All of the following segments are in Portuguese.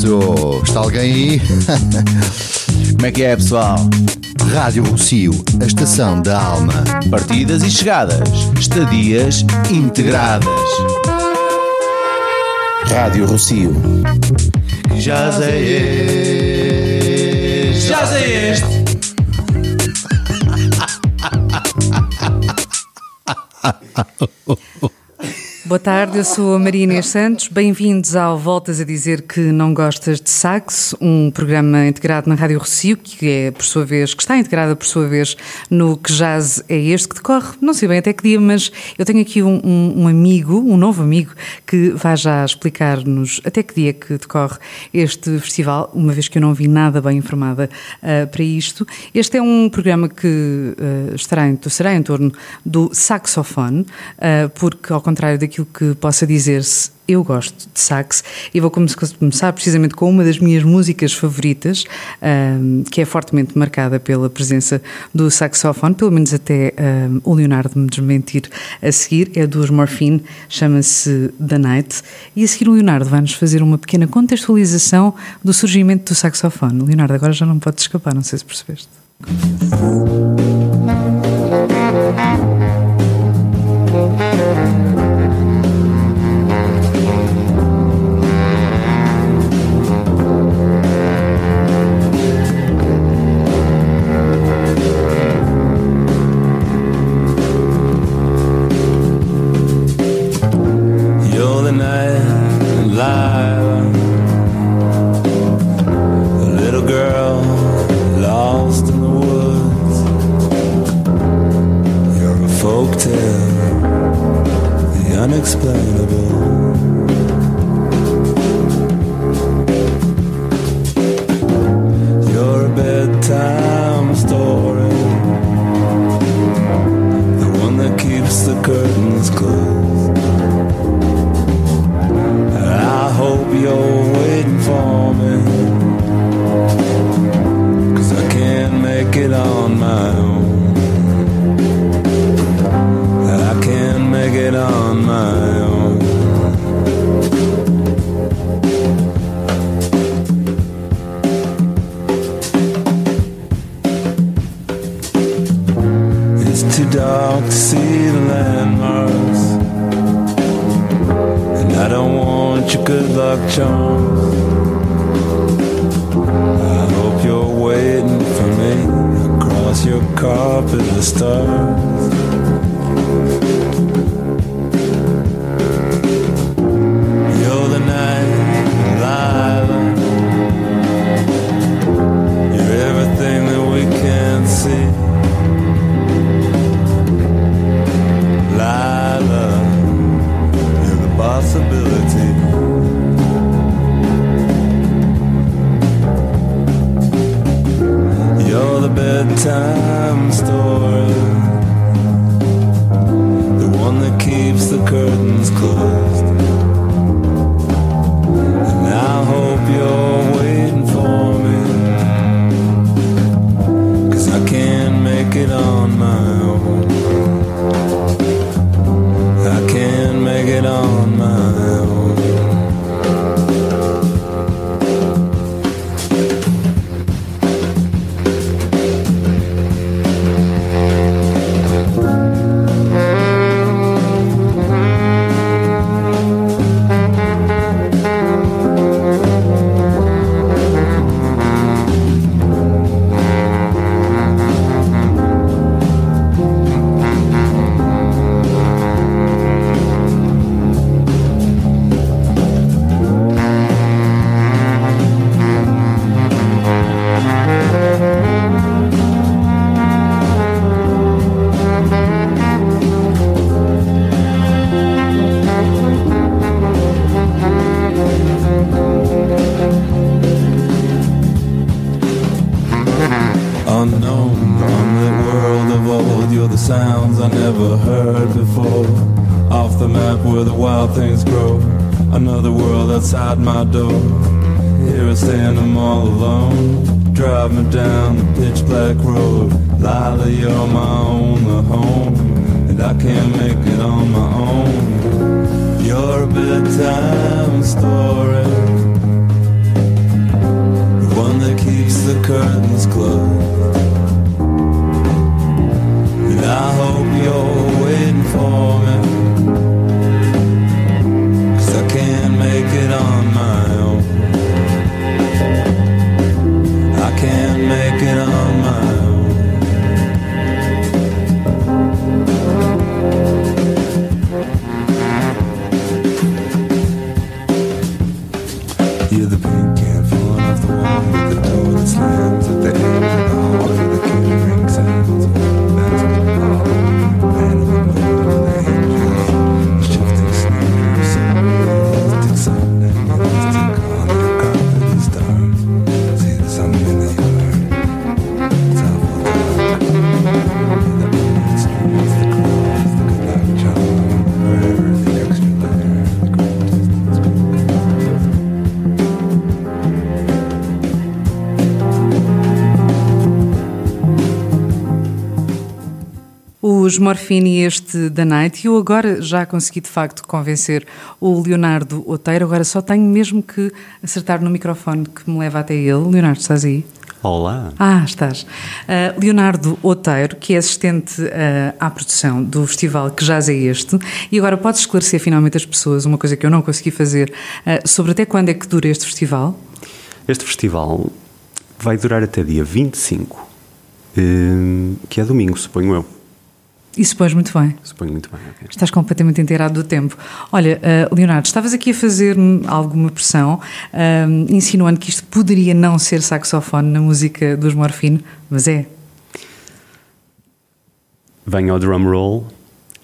Isso! Está alguém aí? Como é que é, pessoal? Rádio Rocio, a estação da alma. Partidas e chegadas, estadias integradas. Rádio Rocio. Já sei este. Já sei este. Boa tarde, eu sou a Maria Inês Santos. Bem-vindos ao Voltas a Dizer que Não Gostas de Sax, um programa integrado na Rádio Rocio, que é, por sua vez, que está integrada, por sua vez, no Que Jazz é este, que decorre, não sei bem até que dia, mas eu tenho aqui um, um, um amigo, um novo amigo, que vai já explicar-nos até que dia que decorre este festival, uma vez que eu não vi nada bem informada uh, para isto. Este é um programa que uh, estará em, será em torno do saxofone, uh, porque, ao contrário daquilo que possa dizer-se, eu gosto de sax e vou começar precisamente com uma das minhas músicas favoritas, que é fortemente marcada pela presença do saxofone, pelo menos até o Leonardo me desmentir a seguir, é dos Morphine, chama-se The Night, e a seguir o Leonardo vai-nos fazer uma pequena contextualização do surgimento do saxofone. Leonardo, agora já não pode escapar, não sei se percebeste. Your good luck charms. I hope you're waiting for me across your carpet of stars. The os Morfine e este da Night. E eu agora já consegui de facto convencer o Leonardo Oteiro. Agora só tenho mesmo que acertar no microfone que me leva até ele. Leonardo, estás aí? Olá. Ah, estás. Uh, Leonardo Oteiro, que é assistente uh, à produção do festival Que Jazz é Este, e agora podes esclarecer finalmente as pessoas, uma coisa que eu não consegui fazer, uh, sobre até quando é que dura este festival? Este festival vai durar até dia 25, eh, que é domingo, suponho eu. E supões muito bem. Suponho muito bem. ok. Estás completamente inteirado do tempo. Olha, uh, Leonardo, estavas aqui a fazer alguma pressão, uh, insinuando que isto poderia não ser saxofone na música dos Morfine, mas é. Vem ao drum roll,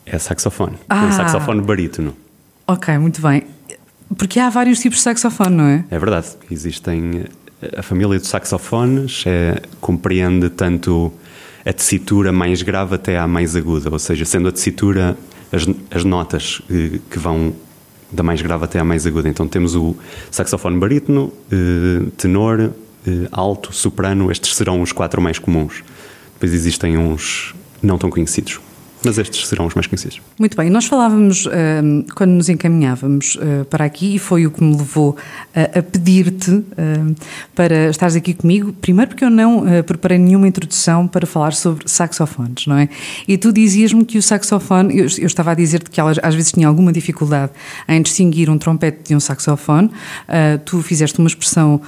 é saxofone. Ah. É saxofone barítono. Ok, muito bem. Porque há vários tipos de saxofone, não é? É verdade. Existem. A família dos saxofones é, compreende tanto a tessitura mais grave até à mais aguda, ou seja, sendo a tessitura as, as notas que vão da mais grave até à mais aguda. Então temos o saxofone barítono, eh, tenor, eh, alto, soprano, estes serão os quatro mais comuns. Depois existem uns não tão conhecidos, mas estes serão os mais conhecidos. Muito bem, nós falávamos um, quando nos encaminhávamos uh, para aqui e foi o que me levou a pedir-te uh, para estares aqui comigo. Primeiro, porque eu não preparei nenhuma introdução para falar sobre saxofones, não é? E tu dizias-me que o saxofone, eu, estava a dizer-te que às vezes tinha alguma dificuldade em distinguir um trompete de um saxofone. Tu fizeste uma expressão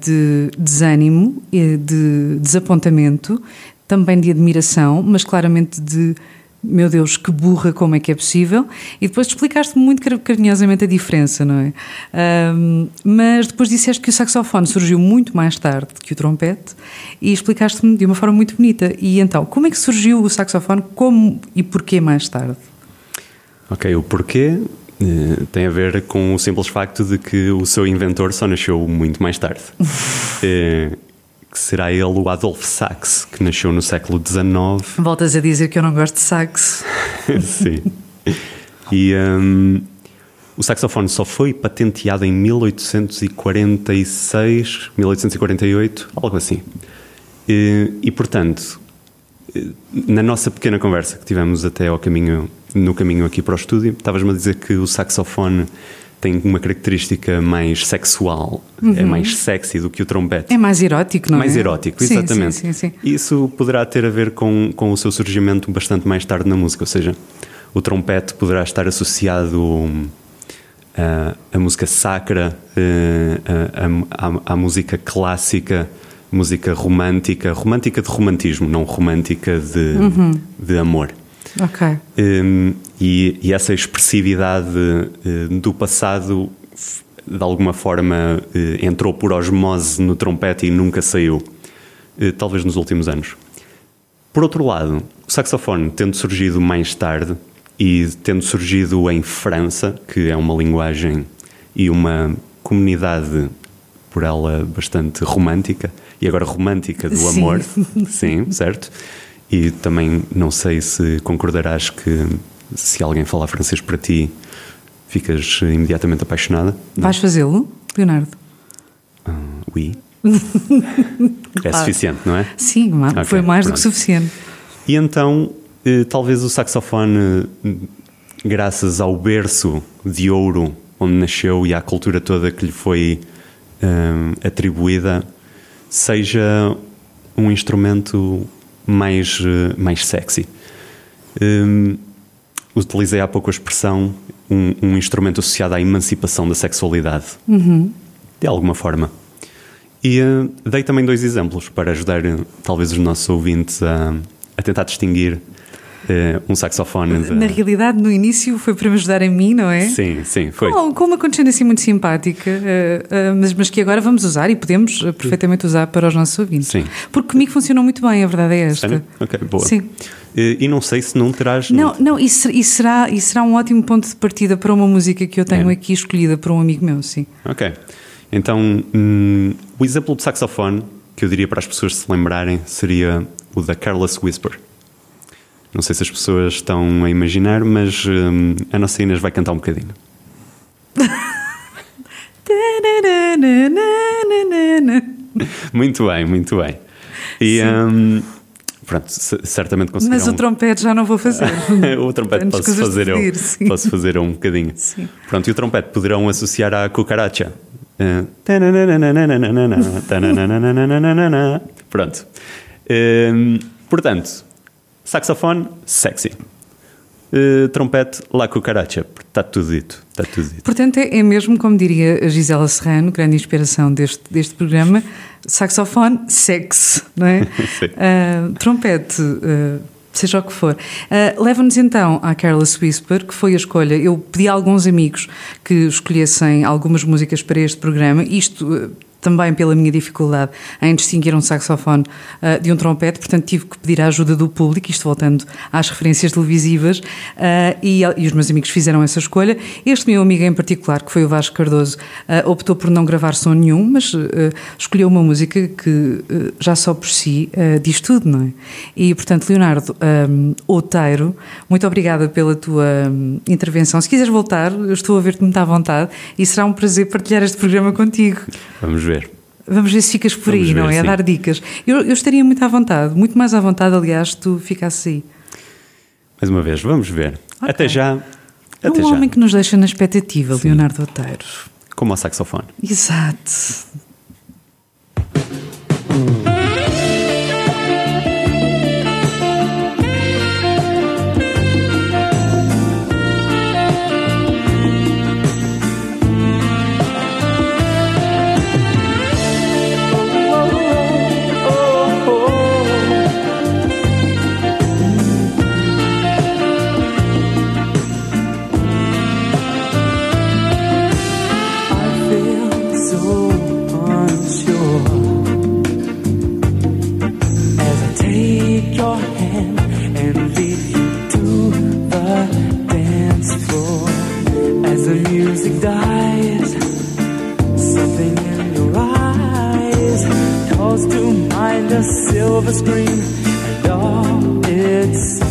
de desânimo, de desapontamento, também de admiração, mas claramente de meu Deus, que burra, como é que é possível? E depois explicaste muito car- carinhosamente a diferença, não é? Ahm, mas depois disseste que o saxofone surgiu muito mais tarde que o trompete e explicaste-me de uma forma muito bonita. E então, como é que surgiu o saxofone? Como e porquê mais tarde? Ok, o porquê eh, tem a ver com o simples facto de que o seu inventor só nasceu muito mais tarde. Eh, que será ele o Adolf Sax, que nasceu no século XIX. Voltas a dizer que eu não gosto de sax. Sim. E hum, o saxofone só foi patenteado em 1846, 1848, algo assim. E, e, portanto, na nossa pequena conversa que tivemos até ao caminho, no caminho aqui para o estúdio, estavas-me a dizer que o saxofone tem uma característica mais sexual, é mais sexy do que o trompete. É mais erótico, não mais é? erótico, Sim, exatamente. Sim, sim, sim. Isso poderá ter a ver com, com o seu surgimento bastante mais tarde na música, ou seja, o trompete poderá estar associado hum, à, à música sacra, eh, à, à- à música clássica, música romântica, romântica de romantismo, não romântica de, Uhum. de amor. Ok. Hum, e, e essa expressividade eh, do passado, de alguma forma, eh, entrou por osmose no trompete e nunca saiu, eh, talvez nos últimos anos. Por outro lado, o saxofone, tendo surgido mais tarde e tendo surgido em França, que é uma linguagem e uma comunidade, por ela, bastante romântica, e agora romântica do Sim. amor, sim, certo? E também não sei se concordarás que se alguém falar francês para ti, ficas imediatamente apaixonada. Vais fazê-lo, Leonardo? Oui. é suficiente, não é? Sim, ma- Ok, foi mais do que pronto. suficiente. E então, eh, talvez o saxofone, eh, graças ao berço de ouro onde nasceu e à cultura toda que lhe foi eh, atribuída, seja um instrumento mais, mais sexy. Eh, utilizei há pouco a expressão um, um instrumento associado à emancipação da sexualidade, de alguma forma. E eh, dei também dois exemplos para ajudar eh, talvez os nossos ouvintes a, a tentar distinguir um saxofone. de- Na realidade, no início foi para me ajudar a mim, não é? Sim, sim, foi. Com, com uma condescendência assim muito simpática, eh, eh, mas, mas que agora vamos usar e podemos eh, perfeitamente usar para os nossos ouvintes. Sim. Porque comigo funcionou muito bem, a verdade é esta. Sério? Ok, boa. Sim. Eh, e não sei se não terás. Não, não isso, isso será, isso será um ótimo ponto de partida para uma música que eu tenho É. aqui escolhida por um amigo meu, sim. Ok. Então, hum, o exemplo de saxofone que eu diria para as pessoas se lembrarem seria o da Careless Whisper. Não sei se as pessoas estão a imaginar, mas hum, a nossa Inês vai cantar um bocadinho. Muito bem, muito bem. E hum, pronto, certamente conseguirão. Mas o trompete já não vou fazer. o trompete posso fazer, eu, sim. posso fazer um bocadinho. Sim. Pronto, e o trompete poderão associar à cucaracha. Eh. Pronto. Ehm, portanto, saxofone, sexy. Eh, trompete, la cucaracha. Está tudo dito. Está tudo dito. Portanto, é, é mesmo, como diria a Gisela Serrano, grande inspiração deste, deste programa, saxofone, sexo, não é? Ah, trompete, ah, seja o que for. Leva-nos então à Careless Whisper, que foi a escolha. Eu pedi a alguns amigos que escolhessem algumas músicas para este programa, isto. Também pela minha dificuldade em distinguir um saxofone ah, de um trompete, portanto tive que pedir a ajuda do público, isto voltando às referências televisivas, ah, e, e os meus amigos fizeram essa escolha. Este meu amigo em particular, que foi o Vasco Cardoso, ah, optou por não gravar som nenhum, mas escolheu uma música que já só por si diz tudo, não é? E portanto, Leonardo um, Outeiro, muito obrigada pela tua hum, intervenção. Se quiseres voltar, estou a ver-te muito à vontade e será um prazer partilhar este programa contigo. Vamos ver. Vamos ver se ficas por Vamos aí, não ver, é? A sim. dar dicas. Eu, eu estaria muito à vontade, muito mais à vontade, aliás, se tu ficasses aí. Mais uma vez, vamos ver. Ok. Até já. É Até um já. homem que nos deixa na expectativa, Leonardo Outeiro. Como ao saxofone. Exato. To mind a silver screen. And all its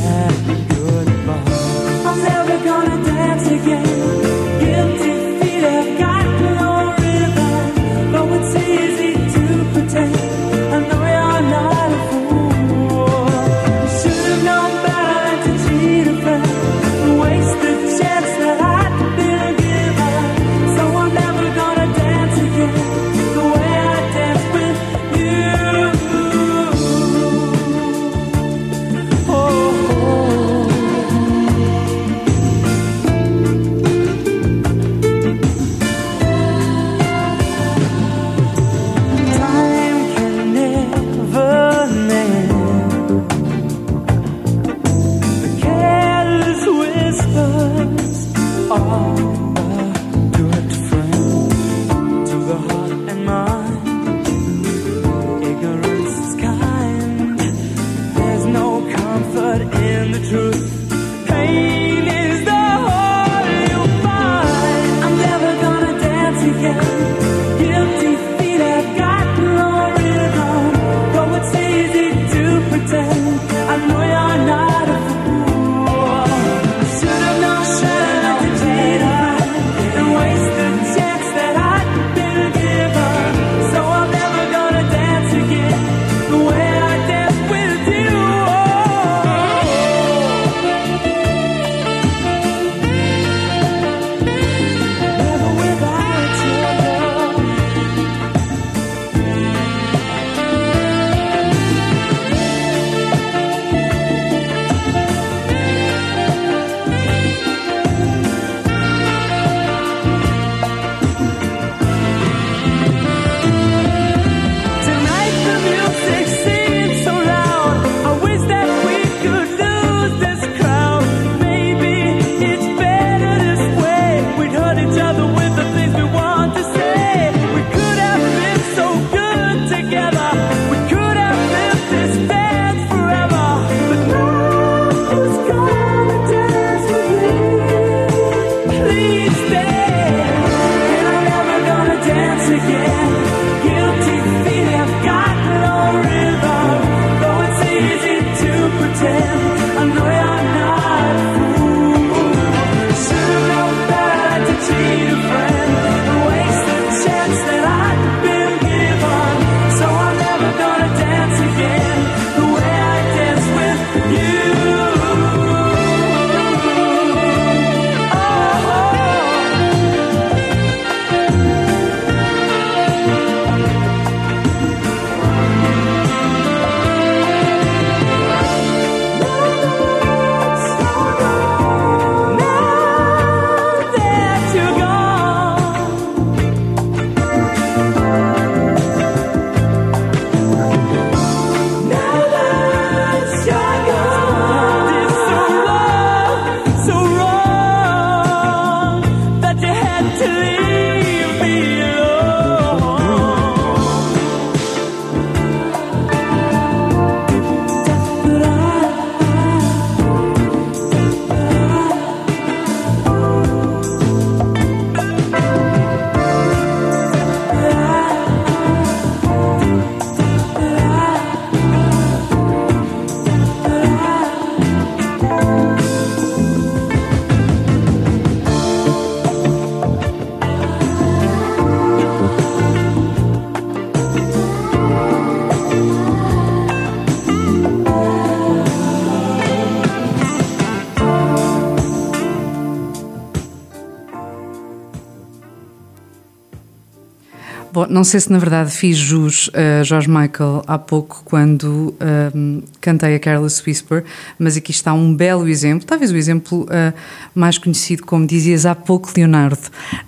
não sei se na verdade fiz jus a George Michael há pouco quando ahm, cantei a Careless Whisper, mas aqui está um belo exemplo, talvez o exemplo ah, mais conhecido, como dizias há pouco, Leonardo,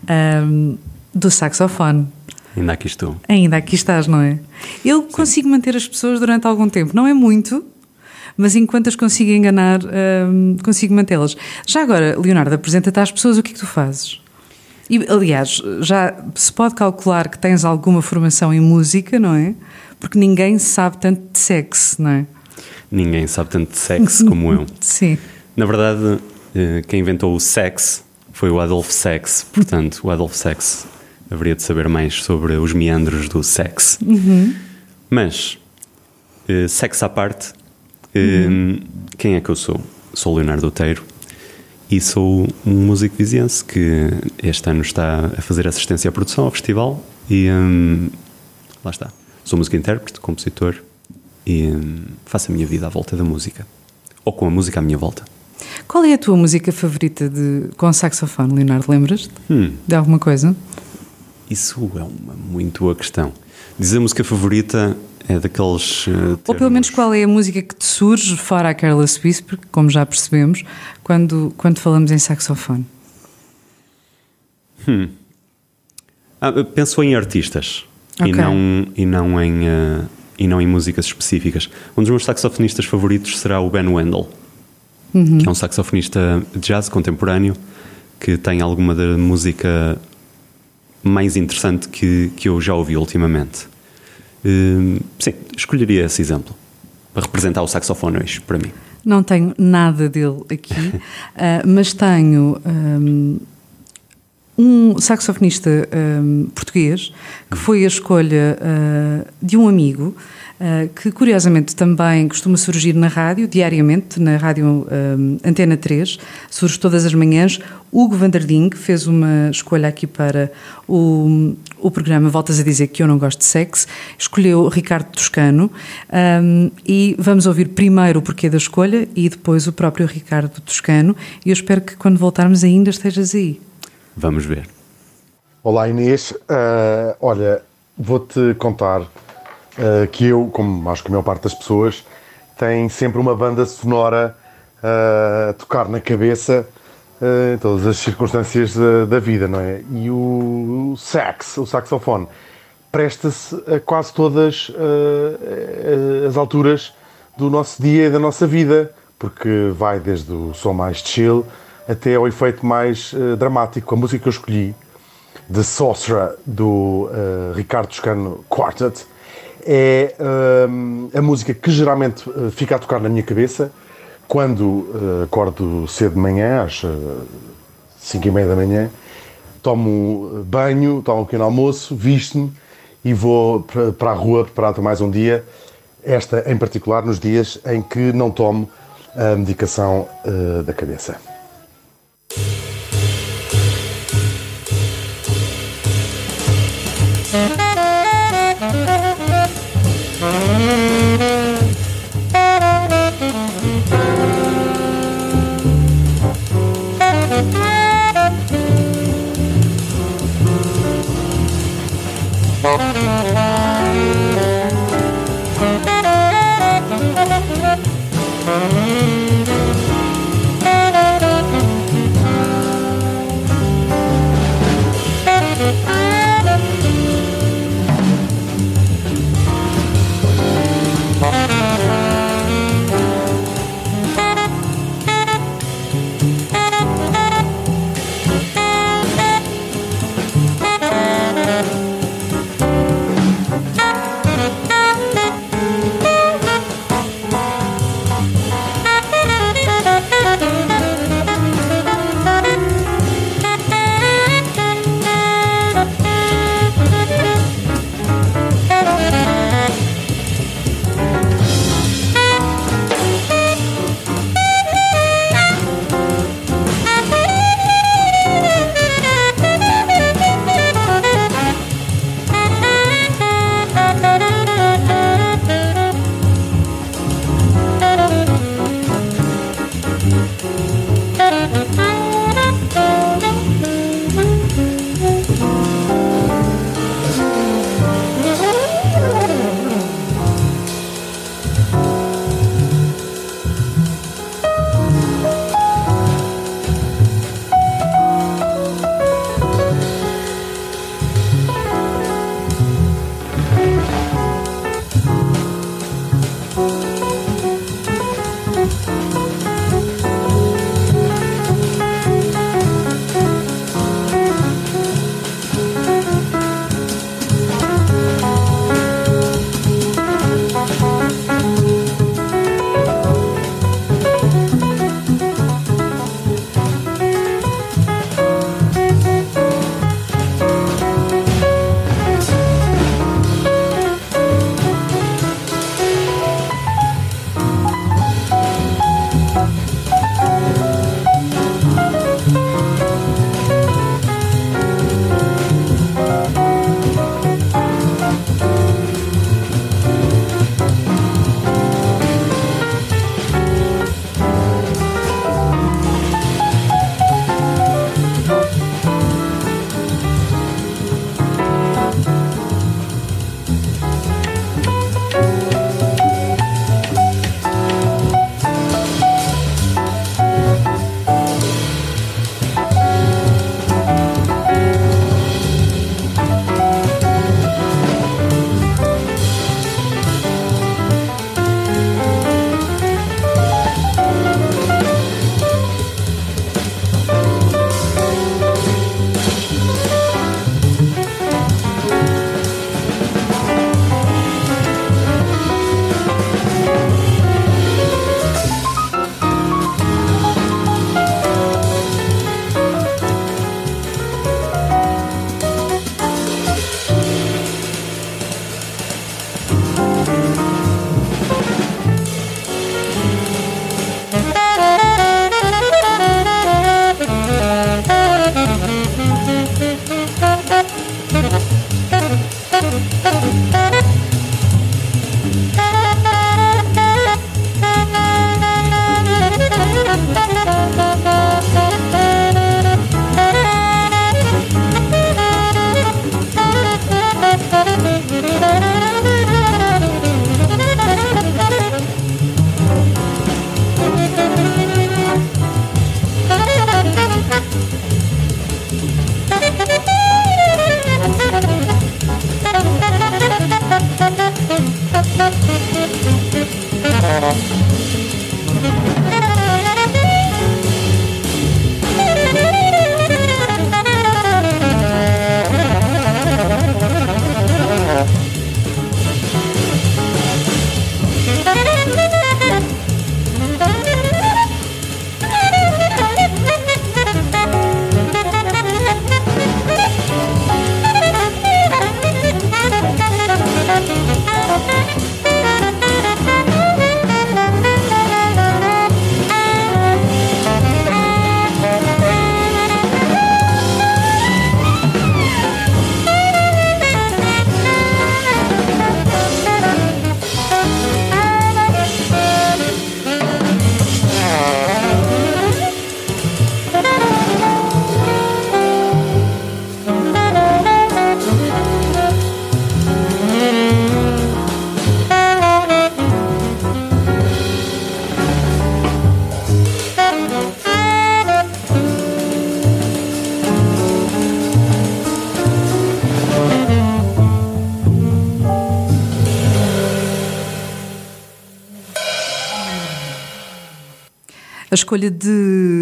ahm, do saxofone. Ainda aqui estou. Ainda aqui estás, não é? Eu consigo manter as pessoas durante algum tempo, não é muito, mas enquanto as consigo enganar, ahm, consigo mantê-las. Já agora, Leonardo, apresenta-te às pessoas o que é que tu fazes. E, aliás, já se pode calcular que tens alguma formação em música, não é? Porque ninguém sabe tanto de sexo, não é? Ninguém sabe tanto de sexo como eu. Sim. Na verdade, eh, quem inventou o sex foi o Adolf Sex. Portanto, o Adolf Sex haveria de saber mais sobre os meandros do sex. Mas, eh, sexo à parte, eh, quem é que eu sou? Sou Leonardo Oteiro e sou um músico viziense que este ano está a fazer assistência à produção ao festival e hum, lá está. Sou músico intérprete, compositor e hum, faço a minha vida à volta da música. Ou com a música à minha volta. Qual é a tua música favorita de, com saxofone, Leonardo? Lembras-te Hum, de alguma coisa? isso é uma muito boa questão. Dizer a música favorita é daqueles. eh, Ou pelo termos- menos qual é a música que te surge, fora a Careless Whisper, como já percebemos, quando, quando falamos em saxofone? Ah, penso em artistas e, Ok. não, e, não em, eh, e não em músicas específicas. Um dos meus saxofonistas favoritos será o Ben Wendell, que é um saxofonista de jazz contemporâneo que tem alguma da música mais interessante que, que eu já ouvi ultimamente. Eh, sim, escolheria esse exemplo para representar o saxofone hoje, para mim. Não tenho nada dele aqui, ah, mas tenho ahm, um saxofonista ahm, português que foi a escolha ah, de um amigo que curiosamente também costuma surgir na rádio, diariamente, na rádio ahm, Antena 3, surge todas as manhãs. Hugo Vanderding fez uma escolha aqui para o, o programa Voltas a Dizer que eu não gosto de sexo, escolheu Ricardo Toscano ahm, e vamos ouvir primeiro o porquê da escolha e depois o próprio Ricardo Toscano e eu espero que quando voltarmos ainda estejas aí. Vamos ver. Olá Inês, Ah, olha, vou-te contar ah, que eu, como acho que a maior parte das pessoas, tem sempre uma banda sonora ah, a tocar na cabeça ah, em todas as circunstâncias da, da vida, não é? E o, sax, o saxofone, presta-se a quase todas as alturas do nosso dia e da nossa vida, porque vai desde o som mais chill até ao efeito mais ah, dramático. A música que eu escolhi The Sorcerer do eh, Ricardo Toscano Quartet é uh, a música que geralmente eh, fica a tocar na minha cabeça quando uh, acordo cedo de manhã, às eh, 5 e meia da manhã, tomo banho, tomo um pequeno almoço, visto-me e vou para a rua preparado mais um dia. Esta em particular nos dias em que não tomo a medicação uh, da cabeça. A escolha de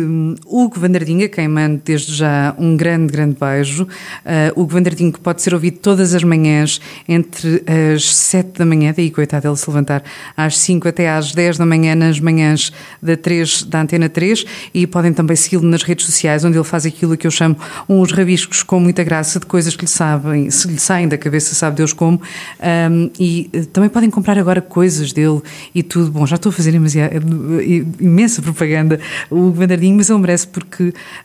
Hugo Vanderdinha, a quem mando desde já um grande, grande beijo. Uh, Hugo que pode ser ouvido todas as manhãs entre as 7 da manhã, daí coitado ele se levantar, às 5 até às 10 da manhã, nas manhãs da, 3, da Antena 3 e podem também segui-lo nas redes sociais, onde ele faz aquilo que eu chamo uns rabiscos com muita graça de coisas que lhe sabem, se lhe saem da cabeça, sabe Deus como. Um, e uh, também podem comprar agora coisas dele e tudo. Bom, já estou a fazer imensa propaganda o Vandardinho, mas ele merece porque,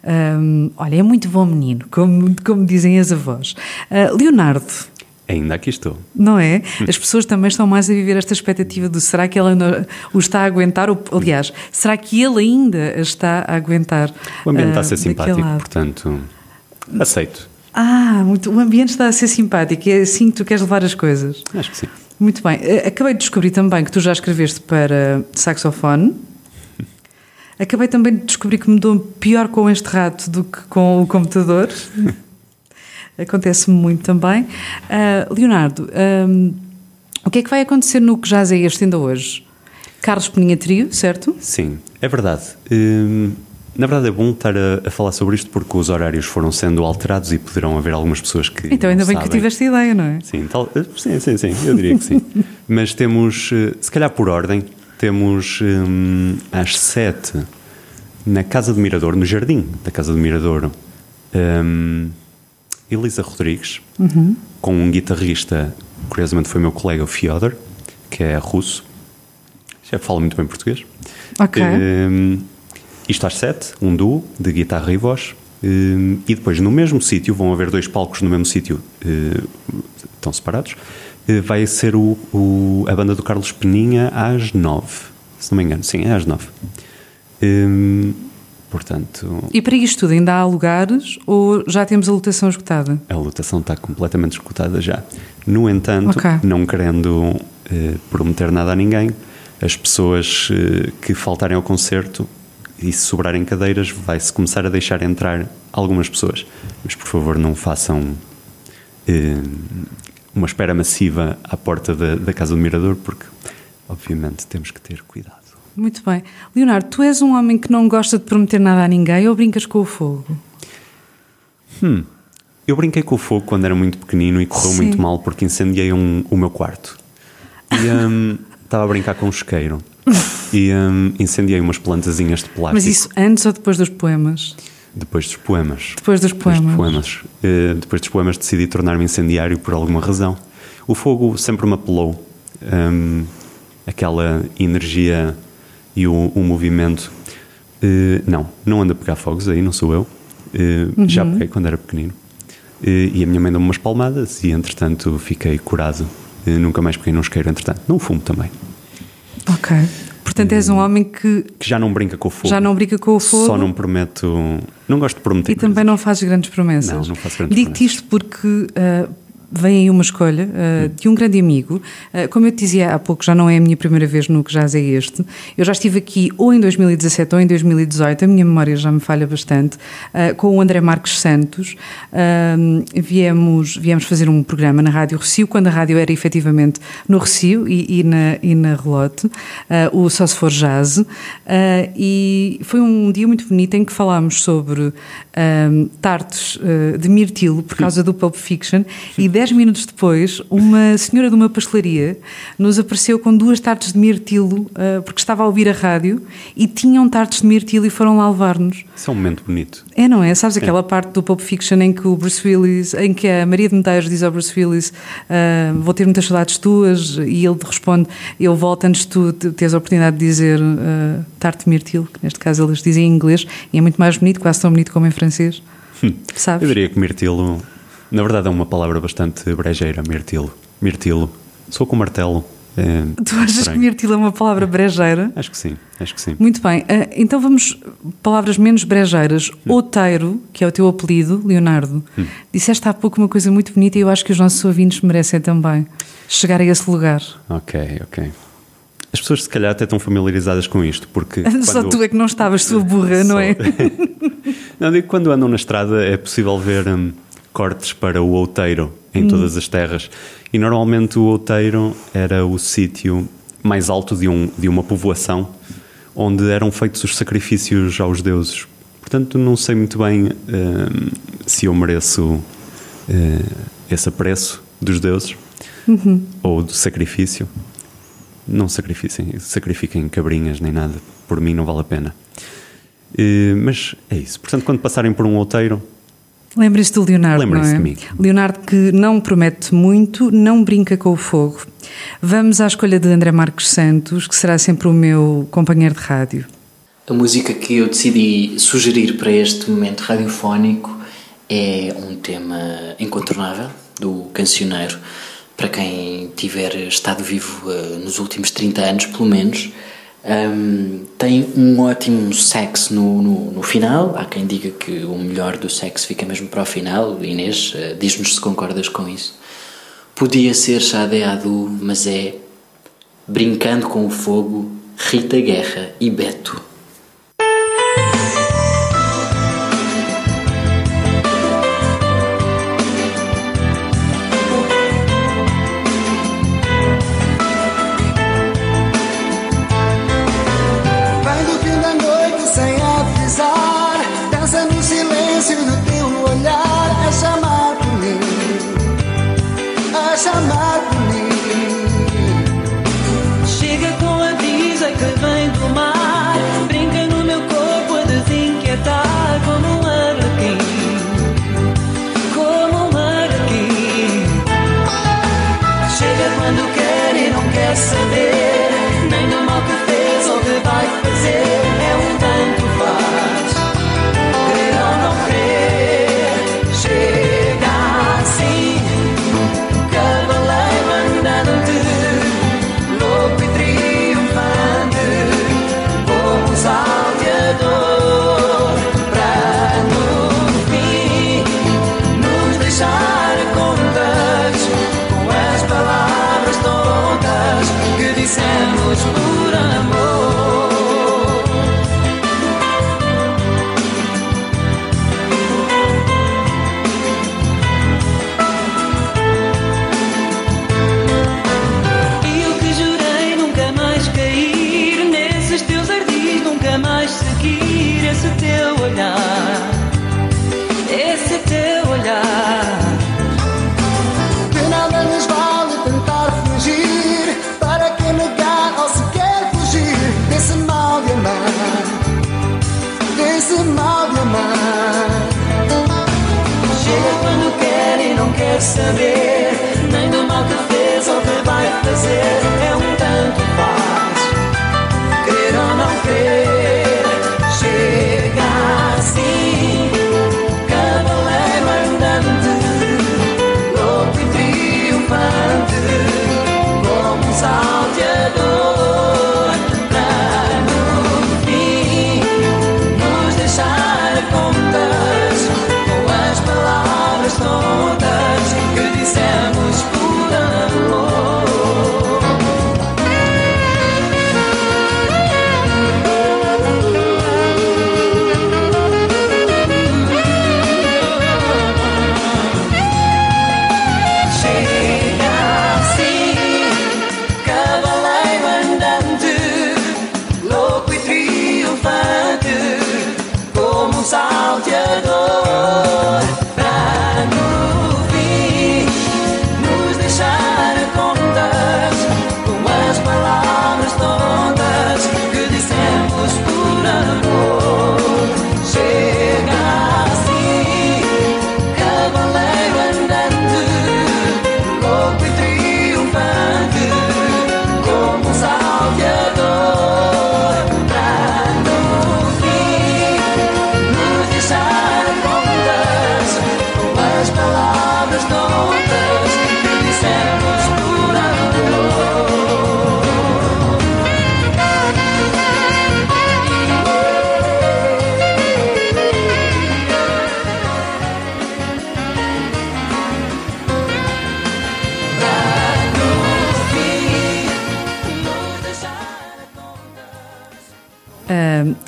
um, olha, é muito bom menino, como, como dizem as avós. Uh, Leonardo. Ainda aqui estou. Não é? As pessoas também estão mais a viver esta expectativa do será que ela o está a aguentar? Ou, aliás, será que ele ainda está a aguentar? O ambiente uh, está a ser simpático, portanto, aceito. Ah, muito, o ambiente está a ser simpático, é assim que tu queres levar as coisas. Acho que sim. Muito bem. Eh, acabei de descobrir também que tu já escreveste para saxofone. Acabei também de descobrir que me dou pior com este rato do que com o computador. Acontece-me muito também. Uh, Leonardo, um, o que é que vai acontecer no que já é este ainda hoje? Carlos Peninha Trio, certo? Sim, é verdade. Hum, na verdade é bom estar a, a, falar sobre isto porque os horários foram sendo alterados e poderão haver algumas pessoas que. Então ainda bem sabem. que tiveste ideia, não é? Sim, tal, sim, sim, sim, eu diria que sim. Mas temos, eh, se calhar por ordem, temos hum, às sete na Casa do Mirador, no jardim da Casa do Mirador, hum, Elisa Rodrigues, uhum. com um guitarrista, curiosamente foi meu colega, o Fyodor, que é russo, já fala muito bem português. Ok. Hum, isto às sete, um duo de guitarra e voz. Hum, e depois, no mesmo sítio, vão haver dois palcos no mesmo sítio, uh, estão separados. Uh, vai ser o, o, a banda do Carlos Peninha às nove, se não me engano. Sim, é às nove. Hum, portanto. E para isto tudo, ainda há lugares ou já temos a lotação esgotada? A lotação está completamente esgotada já. No entanto, okay. não querendo eh, prometer nada a ninguém, as pessoas eh, que faltarem ao concerto e se sobrarem cadeiras, vai-se começar a deixar entrar algumas pessoas. Mas por favor, não façam eh, uma espera massiva à porta da, da Casa do Mirador, porque obviamente temos que ter cuidado. Muito bem. Leonardo, tu és um homem que não gosta de prometer nada a ninguém ou brincas com o fogo? Hum. Eu brinquei com o fogo quando era muito pequenino e correu Sim. muito mal porque incendiei um, o meu quarto. E um, estava a brincar com um isqueiro. E um, incendiei umas plantazinhas de plástico. Mas isso antes ou depois dos poemas? Depois dos poemas. Depois dos poemas. Depois dos poemas, uh, depois dos poemas decidi tornar-me incendiário por alguma razão. O fogo sempre me apelou. Um, aquela energia e o, o movimento. Uh, não, não ando a pegar fogos aí, não sou eu. Uh, uhum. Já peguei quando era pequenino. E a minha mãe deu-me umas palmadas e, entretanto, fiquei curado. nunca mais peguei num isqueiro, entretanto. Não fumo também. Ok. Portanto, és um homem que. Que já não brinca com o fogo. Já não brinca com o fogo. Só não prometo. Não gosto de prometer. E também não fazes grandes promessas. Não, não faço grandes Digo-te promessas. isto porque vem aí uma escolha uh, de um grande amigo. Uh, como eu te dizia há pouco, já não é a minha primeira vez no que já é este. Eu já estive aqui ou em 2017 ou em 2018, a minha memória já me falha bastante, uh, com o André Marques Santos. viemos, viemos fazer um programa na Rádio Recio, quando a rádio era efetivamente no Recio e, e na, e na Relote, o Só Se For Jazz. e foi um dia muito bonito em que falámos sobre tartes de mirtilo por causa do Pulp Fiction e dez minutos depois, uma senhora de uma pastelaria nos apareceu com duas tartes de mirtilo, uh, porque estava a ouvir a rádio e tinham tartes de mirtilo e foram lá levar-nos. Isso é um momento bonito. É, não é? Sabes aquela é. parte do Pulp Fiction em que o Bruce Willis, em que a Maria de Medeiros diz ao Bruce Willis: uh, Vou ter muitas saudades tuas, e ele responde: Eu volto antes de tu teres a oportunidade de dizer uh, tarte de mirtilo, que neste caso eles dizem em inglês, e é muito mais bonito, quase tão bonito como em francês. Hum. Sabes? Eu diria que mirtilo na verdade é uma palavra bastante brejeira, mirtilo. Mirtilo. Sou com martelo. É tu achas estranho. que mirtilo é uma palavra brejeira? Acho que sim, acho que sim. Muito bem, eh, então vamos palavras menos brejeiras. Hum. Oteiro, que é o teu apelido, Leonardo, hum. disseste há pouco uma coisa muito bonita e eu acho que os nossos ouvintes merecem também chegar a esse lugar. Ok, ok. As pessoas se calhar até estão familiarizadas com isto, porque. Só tu é que não estavas, sua burra, não é? não, digo que quando andam na estrada é possível ver. Hum, cortes para o outeiro em hum. todas as terras. E normalmente o outeiro era o sítio mais alto de, um, de uma povoação onde eram feitos os sacrifícios aos deuses. Portanto, não sei muito bem eh, se eu mereço eh, esse apreço dos deuses ou do sacrifício. Não sacrificem, sacrifiquem cabrinhas nem nada. Por mim não vale a pena. Eh, mas é isso. Portanto, quando passarem por um outeiro, Lembrem-se do Leonardo, Lembrem-se não é? de mim. Leonardo que não promete muito, não brinca com o fogo. Vamos à escolha de André Marques Santos, que será sempre o meu companheiro de rádio. A música que eu decidi sugerir para este momento radiofónico é um tema incontornável do cancioneiro. Para quem tiver estado vivo eh, nos últimos 30 anos, pelo menos, Ahm, tem um ótimo sexo no, no, no final. Há quem diga que o melhor do sexo fica mesmo para o final. Inês, eh, diz-nos se concordas com isso. Podia ser Xade Adu, mas é Brincando com o Fogo, Rita Guerra e Beto.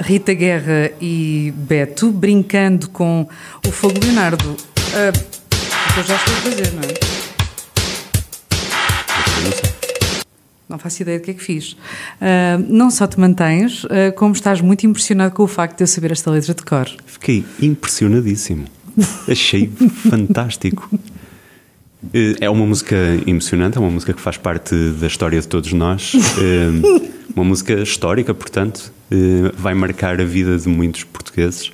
Rita Guerra e Beto brincando com o fogo Leonardo. Que eu já estou a fazer, não é? Não faço ideia do que é que fiz. Ah, não só te mantens, ah, como estás muito impressionado com o facto de eu saber esta letra de cor. Fiquei impressionadíssimo. Achei fantástico. Eh, É uma música emocionante, é uma música que faz parte da história de todos nós. Eh, Uma música histórica, portanto, eh, vai marcar a vida de muitos portugueses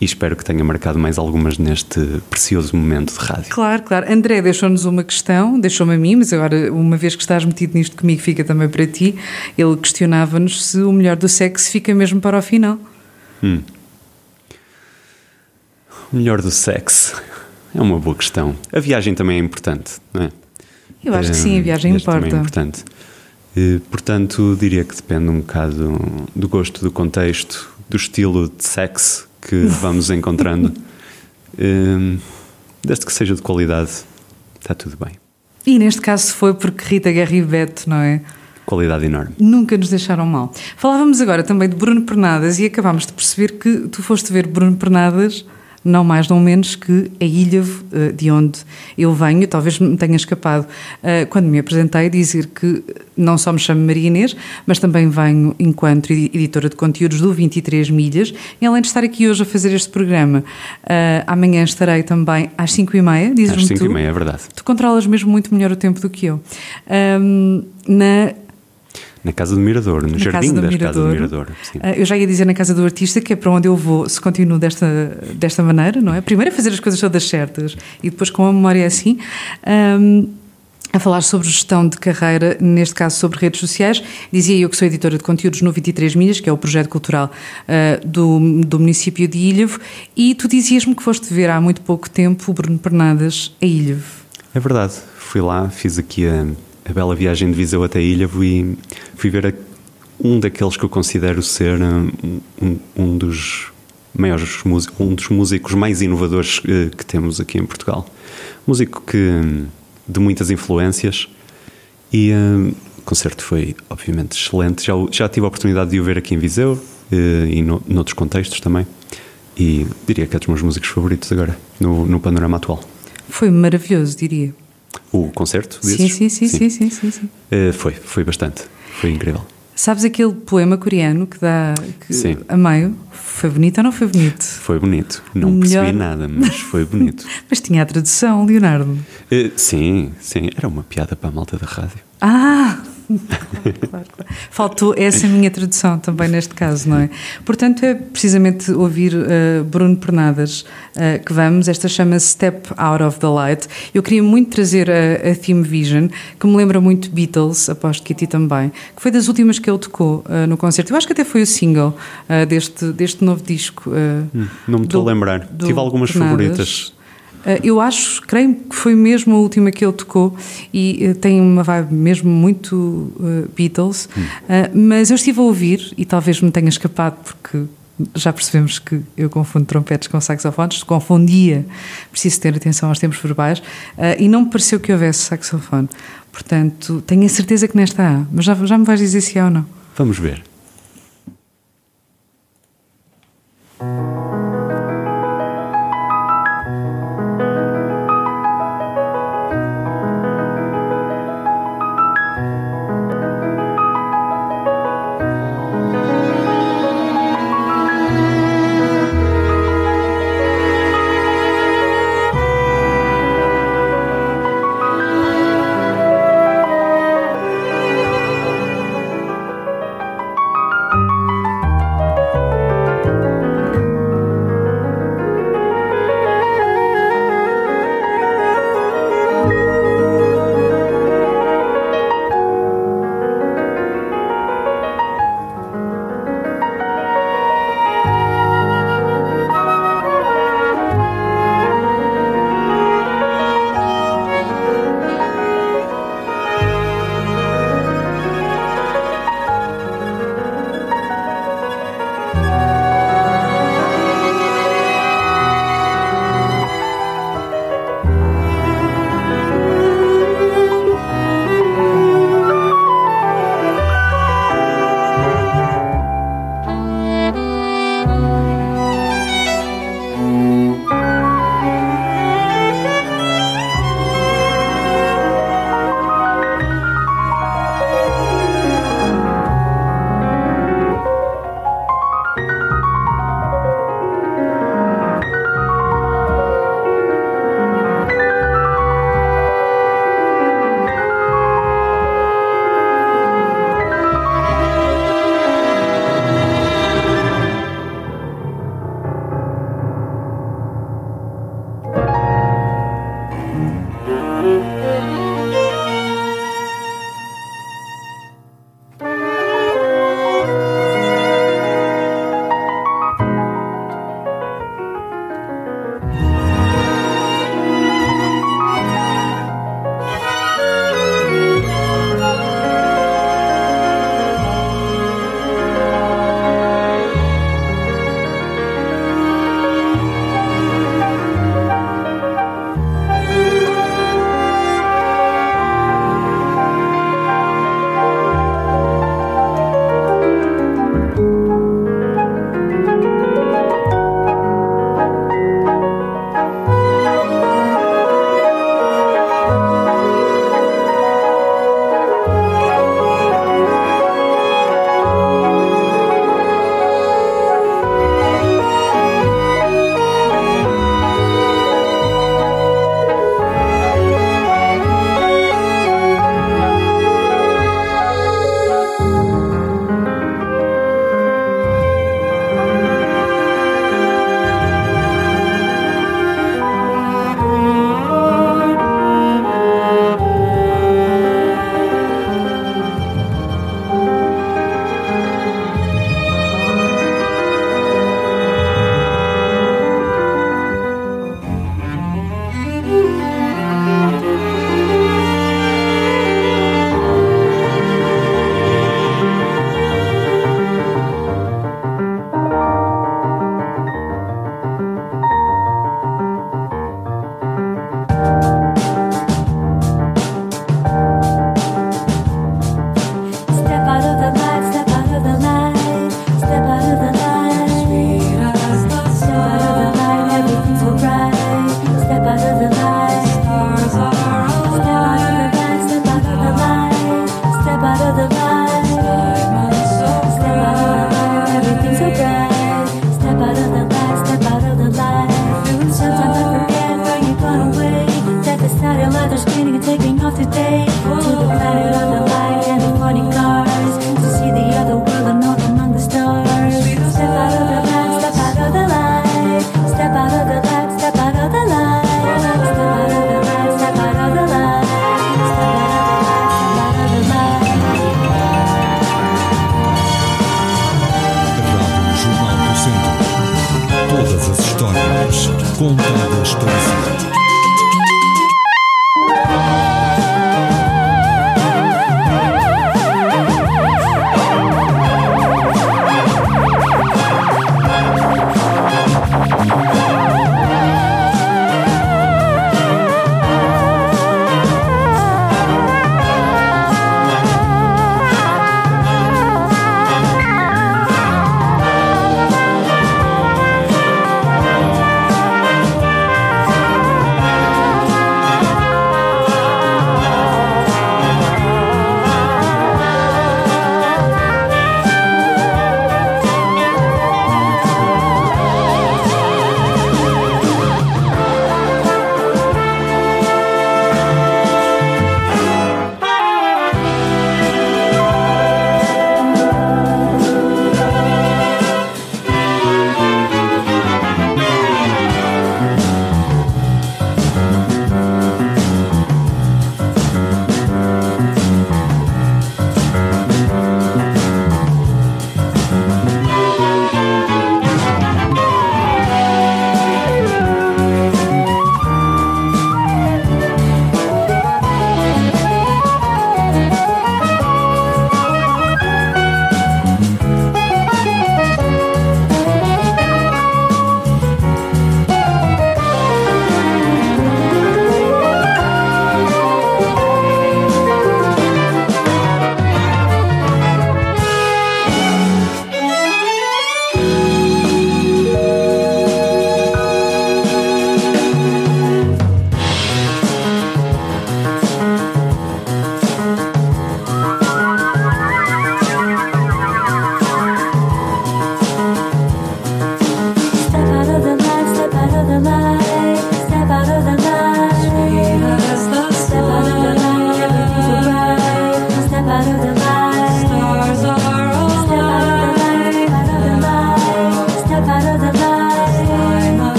e espero que tenha marcado mais algumas neste precioso momento de rádio. Claro, claro. André deixou-nos uma questão, deixou-me a mim, mas agora, uma vez que estás metido nisto comigo, fica também para ti. Ele questionava-nos se o melhor do sexo fica mesmo para o final. O melhor do sexo é uma boa questão. A viagem também é importante, não é? Eu acho que sim, a viagem também importa. É importante. Eh, Portanto, diria que depende um bocado do gosto, do contexto, do estilo de sexo que vamos encontrando. Desde que seja de qualidade, está tudo bem. E neste caso foi porque Rita Guerra e Beto, não é? Qualidade enorme. Nunca nos deixaram mal. Falávamos agora também de Bruno Pernadas e acabámos de perceber que tu foste ver Bruno Pernadas, não mais não menos que a Ilhavo, eh, de onde eu venho, talvez me tenha escapado eh, quando me apresentei dizer que não só me chamo Maria Inês, mas também venho enquanto edi- editora de conteúdos do 23 Milhas, e além de estar aqui hoje a fazer este programa, eh, amanhã estarei também às 5h30, dizes-me Às 5 tu. e meia, é verdade. Tu controlas mesmo muito melhor o tempo do que eu. Na Na Casa do Mirador, no na Jardim Casa do Mirador. Casas do Mirador. Ah, eu já ia dizer na Casa do Artista, que é para onde eu vou, se continuo desta, desta maneira, não é? Primeiro a fazer as coisas todas certas e depois com a memória assim. ahm, a falar sobre gestão de carreira, neste caso sobre redes sociais. Dizia eu que sou editora de conteúdos no 23 Milhas, que é o projeto cultural ah, do, do município de Ilhavo, e tu dizias-me que foste ver há muito pouco tempo o Bruno Pernadas a Ilhavo. É verdade. Fui lá, fiz aqui a, a bela viagem de Viseu até Ilhavo e fui ver um daqueles que eu considero ser um, um- dos maiores músicos, um dos músicos mais inovadores eh, que temos aqui em Portugal. Músico que hum, de muitas influências e hum, o concerto foi obviamente excelente. Já, já tive a oportunidade de o ver aqui em Viseu eh, e no, noutros contextos também. E diria que é dos meus músicos favoritos agora, no, no panorama atual. Foi maravilhoso, diria. O concerto? Sim, dizes? sim, sim, sim, sim, sim, sim. Eh, foi, foi bastante. Foi incrível. Sabes aquele poema coreano que dá que, Sim. a meio? Foi bonito ou não foi bonito? Foi bonito. Não Melhor- percebi nada, mas foi bonito. Mas tinha a tradução, Leonardo. Eh, sim, sim. Era uma piada para a malta da rádio. Ah! Claro, claro, claro. Faltou essa minha tradução também neste caso, não é? Portanto, é precisamente ouvir eh, Bruno Pernadas eh, que vamos. Esta chama-se Step Out of the Light. Eu queria muito trazer a, a Theme Vision, que me lembra muito Beatles, aposto que a ti também, que foi das últimas que ele tocou eh, no concerto. Eu acho que até foi o single deste, deste novo disco. Hum, Não me estou a lembrar. do Tive algumas Pernadas. favoritas. Uh, Eu acho, creio que foi mesmo a última que ele tocou e uh, tem uma vibe mesmo muito uh, Beatles, Hum. Mas eu estive a ouvir e talvez me tenha escapado porque já percebemos que eu confundo trompetes com saxofones, confundia, preciso ter atenção aos tempos verbais, uh, e não me pareceu que houvesse saxofone. Portanto, tenho a certeza que nesta há, mas já, já me vais dizer se há ou não. Vamos ver.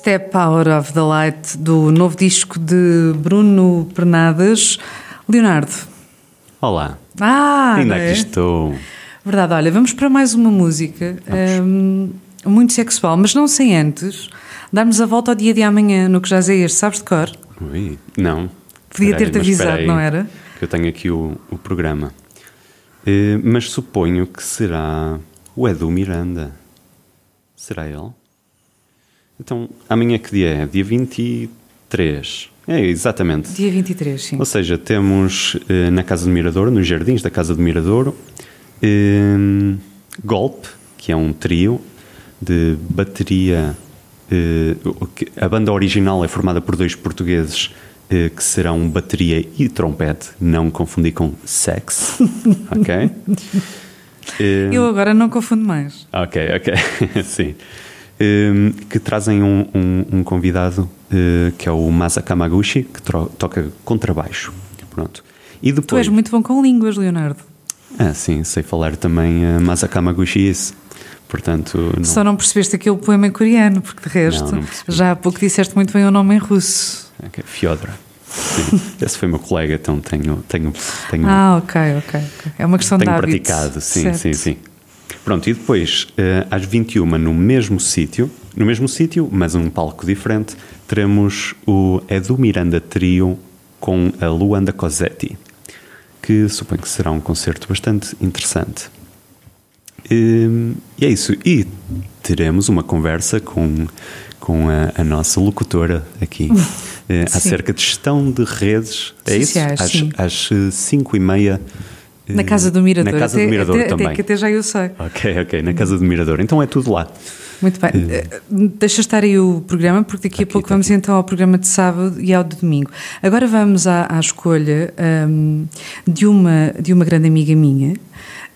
Step Out of the Light do novo disco de Bruno Pernadas. Leonardo. Olá. Ah, Ainda é? aqui estou. Verdade, olha, vamos para mais uma música hum, muito sexual, mas não sem antes darmos a volta ao dia de amanhã, no que já é este, sabes de cor? Ui, não. Podia ter-te avisado, não era? Que eu tenho aqui o, o programa. Eh, mas suponho que será o Edu Miranda. Será ele? Então, amanhã que dia é? Dia 23. É, exatamente. Dia 23, sim. Ou seja, temos eh, na Casa do Mirador, nos jardins da Casa do Mirador, eh, Golpe, que é um trio de bateria. eh, a banda original é formada por dois portugueses eh, que serão bateria e trompete, não confundir com sex. ok? Eh, Eu agora não confundo mais. Ok, ok, sim. Hum, que trazem um, um- um convidado eh, que é o Masa Kamaguchi, que toca contrabaixo. Pronto. E Tu depois. és muito bom com línguas, Leonardo. Ah, sim, sei falar também uh, Masa Kamaguchi isso. Portanto, não- Só não percebeste aquele poema em coreano, porque de resto, Não, não já há pouco disseste muito bem o nome em russo. Ok, Fyodor. Sim, Esse foi meu colega, então tenho, tenho, tenho, Ah, ok, ok. É uma questão tenho de hábito. praticado. Sim, Certo. sim, sim. Pronto, e depois, eh, às 21 no mesmo sítio, no mesmo sítio, mas um palco diferente, teremos o Edu Miranda Trio com a Luanda Cosetti, que suponho que será um concerto bastante interessante. E, e é isso. E teremos uma conversa com, com a, a nossa locutora aqui eh, acerca de gestão de redes. É isso? Sociais, Às, sim. às 5 e meia. Na Casa do Mirador. Na Casa até, do Mirador até, também. Até, que até já eu sei. Ok, ok, na Casa do Mirador. Então é tudo lá. Muito bem. Eh, Deixa estar aí o programa, porque daqui a Aqui, pouco tá vamos aqui. então ao programa de sábado e ao de domingo. Agora vamos à, à escolha ahm, de, uma, de uma grande amiga minha,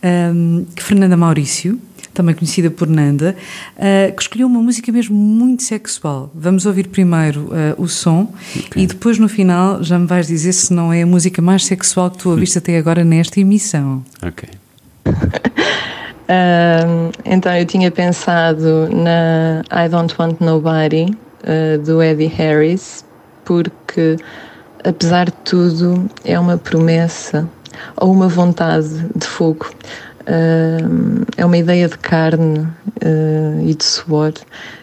ahm, que Fernanda Maurício, também conhecida por Nanda, ah, que escolheu uma música mesmo muito sexual. Vamos ouvir primeiro ah, o som e depois no final já me vais dizer se não é a música mais sexual que tu ouviste até agora nesta emissão. Ok. Ahm, então eu tinha pensado na I Don't Want Nobody ah, do Eddie Harris porque apesar de tudo é uma promessa ou uma vontade de fogo Ahm, é uma ideia de carne ah, e de suor.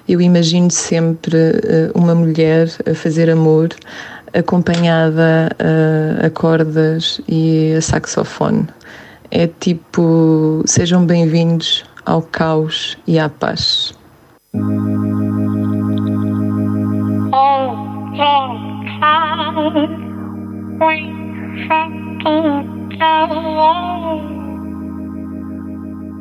Eu imagino sempre ah, uma mulher a fazer amor acompanhada ah, a cordas e a saxofone. É tipo, sejam bem-vindos ao caos e à paz.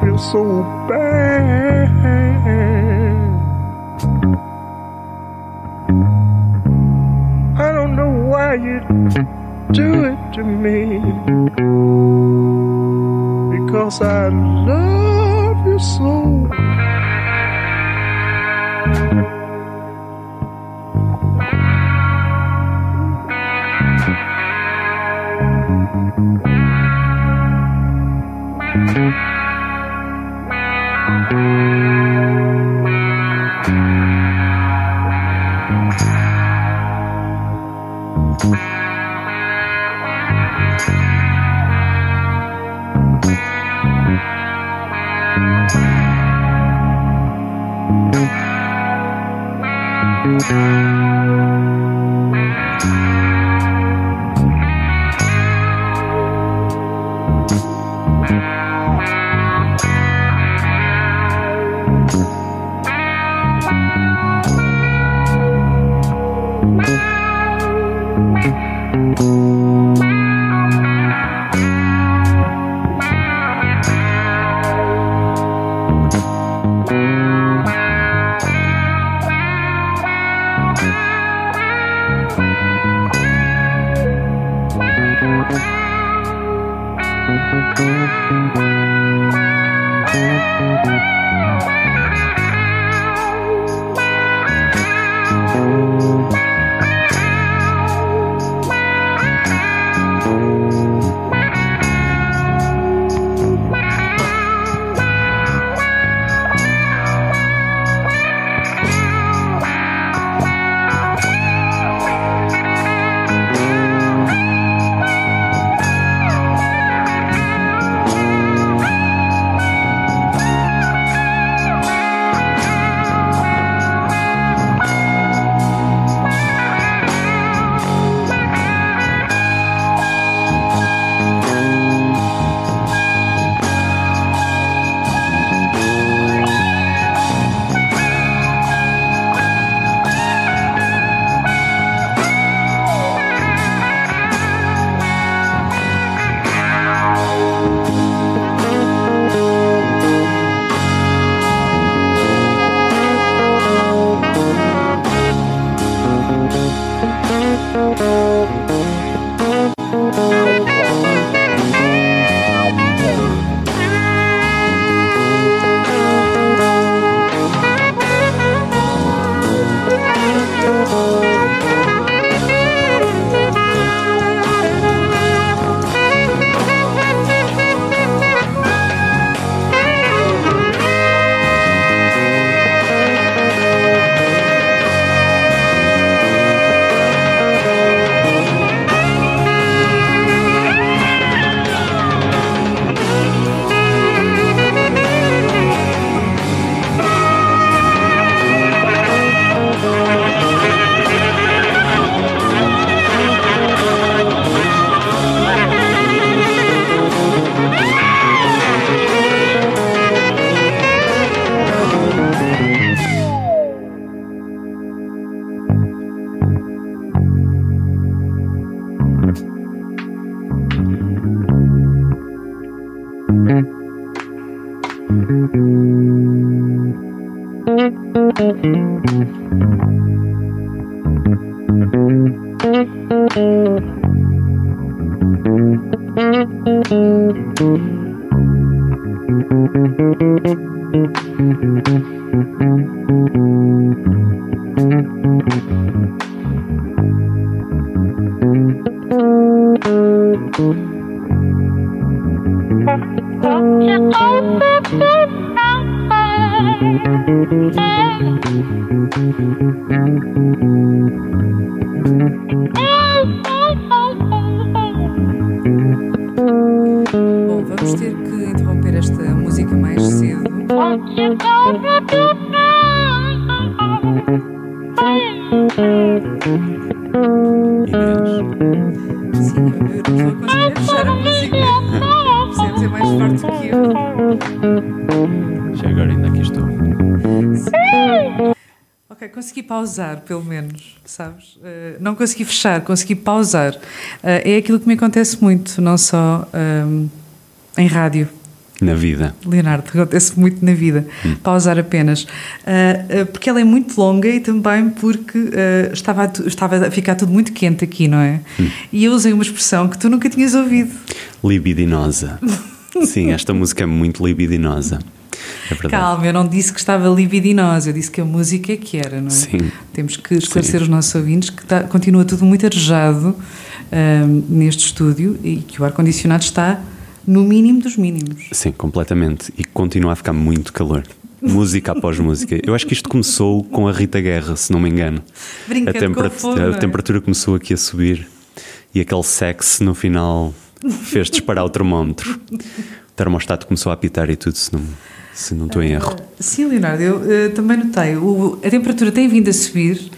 feel so bad. Música mais cedo. Sim, eu não fechar a música. Percebes? É mais forte que eu. Já agora ainda aqui estou. Ok, consegui pausar, pelo menos, sabes? Uh, não consegui fechar, consegui pausar. Uh, é aquilo que me acontece muito, não só um, em rádio. Na vida. Leonardo, acontece muito na vida. Pausar apenas. Uh, uh, porque ela é muito longa e também porque uh, estava, a, estava a ficar tudo muito quente aqui, não é? E eu usei uma expressão que tu nunca tinhas ouvido. Libidinosa. Sim, esta música é muito libidinosa. É. Calma, eu não disse que estava libidinosa, eu disse que a música é que era, não é? Sim. Temos que esclarecer os nossos ouvintes que tá- continua tudo muito arejado neste estúdio e que o ar-condicionado está no mínimo dos mínimos. Sim, completamente. E continua a ficar muito calor. Música após música. Eu acho que isto começou com a Rita Guerra, se não me engano. Brincando a, tempera- com o fogo, a é? temperatura começou aqui a subir e aquele sexo no final fez disparar o termómetro. O termostato começou a apitar e tudo, se não, se não estou em erro. Sim, Leonardo, eu eh, também notei. O- a temperatura tem vindo a subir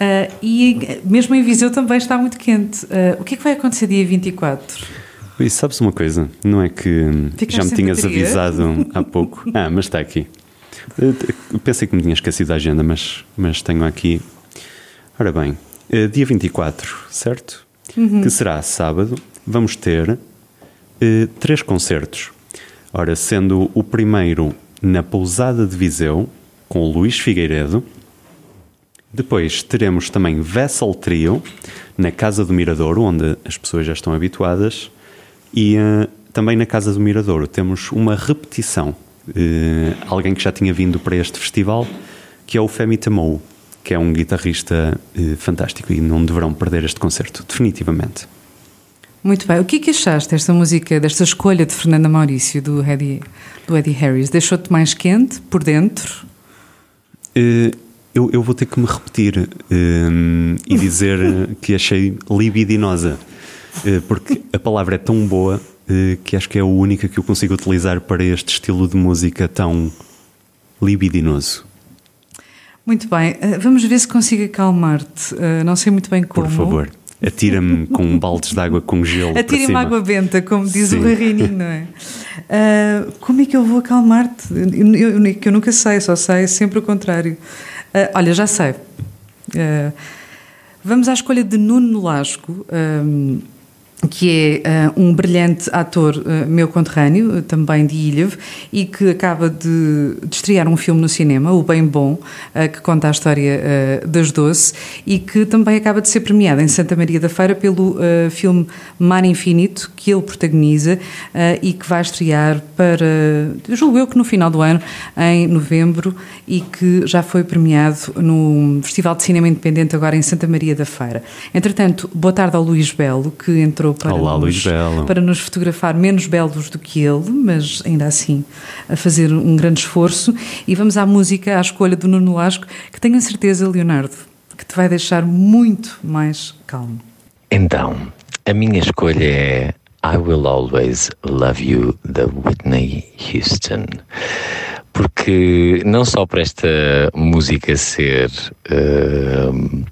ah, e eh, mesmo em Viseu também está muito quente. Ah, o que é que vai acontecer dia 24? E sabes uma coisa? Não é que Ficaste já me tinhas bateria? avisado há pouco. Ah, mas está aqui. Eu eu Pensei que me tinha esquecido a agenda, mas, mas tenho aqui. Ora bem, eh, dia 24, certo? Que será sábado, vamos ter eh, três concertos. Ora, sendo o primeiro na Pousada de Viseu, com o Luís Figueiredo. Depois teremos também Vessel Trio, na Casa do Miradouro, onde as pessoas já estão habituadas. E eh, também na Casa do Miradouro temos uma repetição. Eh, alguém que já tinha vindo para este festival, que é o Femi Tamou, que é um guitarrista eh, fantástico e não deverão perder este concerto, definitivamente. Muito bem. O que é que achaste desta música, desta escolha de Fernanda Maurício, do Eddie, do Eddie Harris? Deixou-te mais quente por dentro? Eu, eu vou ter que me repetir e dizer que achei libidinosa, porque a palavra é tão boa eh, que acho que é a única que eu consigo utilizar para este estilo de música tão libidinoso. Muito bem. Ah, vamos ver se consigo acalmar-te. Não sei muito bem como. Por favor, atira-me com baldes de água com gelo. cima. água benta, como diz Sim. o Rarinho, não é? Ah, como é que eu vou acalmar-te? Eu, eu- que eu nunca sei, só sei sempre o contrário. Ah, olha, já sei. Ah, vamos à escolha de Nuno Nolasco. ahm, que é ah, um brilhante ator ah, meu conterrâneo, ah, também de Ilhavo, e que acaba de, de estrear um filme no cinema, O Bem Bom, ah, que conta a história das Doce, e que também acaba de ser premiado em Santa Maria da Feira pelo filme Mar Infinito, que ele protagoniza e que vai estrear para, julgo eu que no final do ano, em novembro, e que já foi premiado no Festival de Cinema Independente agora em Santa Maria da Feira. Entretanto, boa tarde ao Luís Belo, que entrou para, Olá, nos, para nos fotografar menos belos do que ele, mas ainda assim a fazer um grande esforço. E vamos à música, à escolha do Nuno Lasco, que tenho a certeza, Leonardo, que te vai deixar muito mais calmo. Então, a minha escolha é I Will Always Love You, da Whitney Houston. Porque não só para esta música ser hum,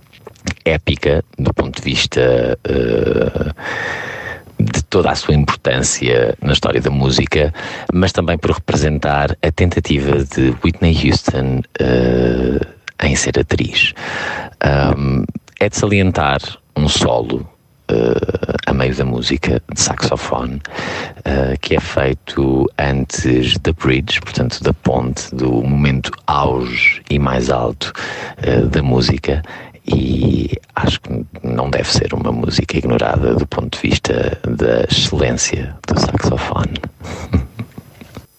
épica do ponto de vista uh, de toda a sua importância na história da música, mas também por representar a tentativa de Whitney Houston uh, em ser atriz. É de salientar um solo uh, a meio da música de saxofone uh, que é feito antes da bridge, portanto da ponte, do momento auge e mais alto uh, da música e acho que não deve ser uma música ignorada do ponto de vista da excelência do saxofone.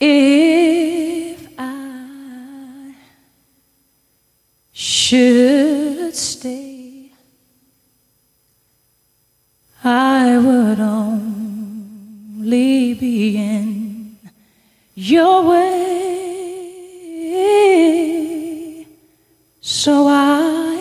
If I should stay, I would only be in your way. So I'll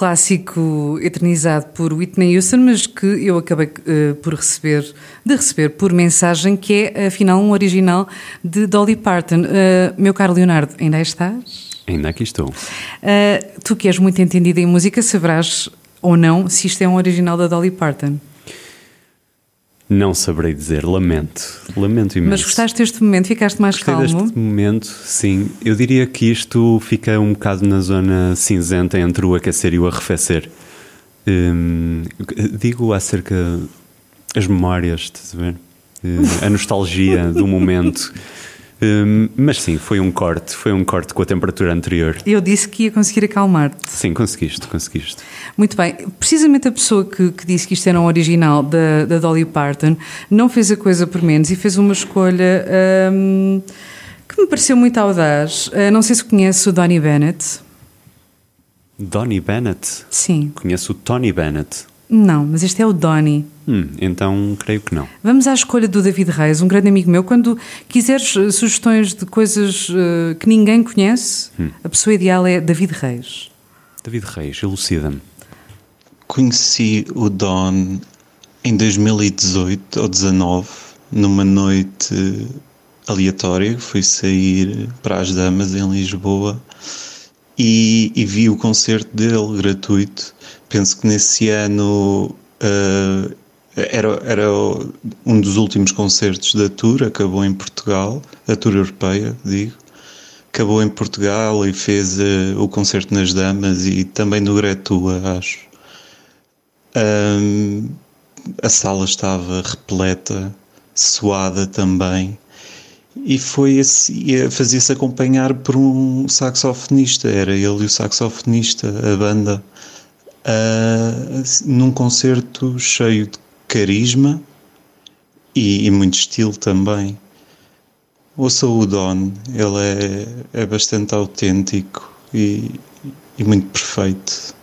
clássico eternizado por Whitney Houston, mas que eu acabei eh, por receber, de receber por mensagem, que é afinal um original de Dolly Parton. Eh, meu caro Leonardo, ainda estás? Ainda aqui estou. Eh, tu que és muito entendido em música, saberás ou não se isto é um original da Dolly Parton. Não saberei dizer, lamento. Lamento imenso. Mas gostaste deste momento? Ficaste mais Gostei calmo? deste momento, sim. Eu diria que isto fica um bocado na zona cinzenta entre o aquecer e o arrefecer. Hum, digo acerca as memórias, estás a ver? Hum, a nostalgia do momento. Hum, mas sim, foi um corte, foi um corte com a temperatura anterior. Eu disse que ia conseguir acalmar-te. Sim, conseguiste, conseguiste. Muito bem. Precisamente a pessoa que, que disse que isto era um original da, da Dolly Parton não fez a coisa por menos e fez uma escolha hum, que me pareceu muito audaz. Uh, não sei se conhece o Donny Bennett. Donny Bennett? Sim. Conheço o Tony Bennett. Não, mas este é o Donny. Hum, então creio que não. Vamos à escolha do David Reis, um grande amigo meu. Quando quiseres uh, sugestões de coisas uh, que ninguém conhece, Hum. a pessoa ideal é David Reis. David Reis, elucida-me. Conheci o Don em 2018 ou 19, numa noite aleatória. Fui sair para as damas em Lisboa e, e vi o concerto dele gratuito. Penso que nesse ano ah, era, era um dos últimos concertos da tour, acabou em Portugal, a tour europeia, digo. Acabou em Portugal e fez ah, o concerto nas Damas e também no Gretua, acho. Ahm, a sala estava repleta, suada também, e foi assim, fazia-se acompanhar por um saxofonista, era ele e o saxofonista, a banda, ah, num concerto cheio de carisma e, e muito estilo também. Ouça o Don, ele é, é bastante autêntico e, e muito perfeito.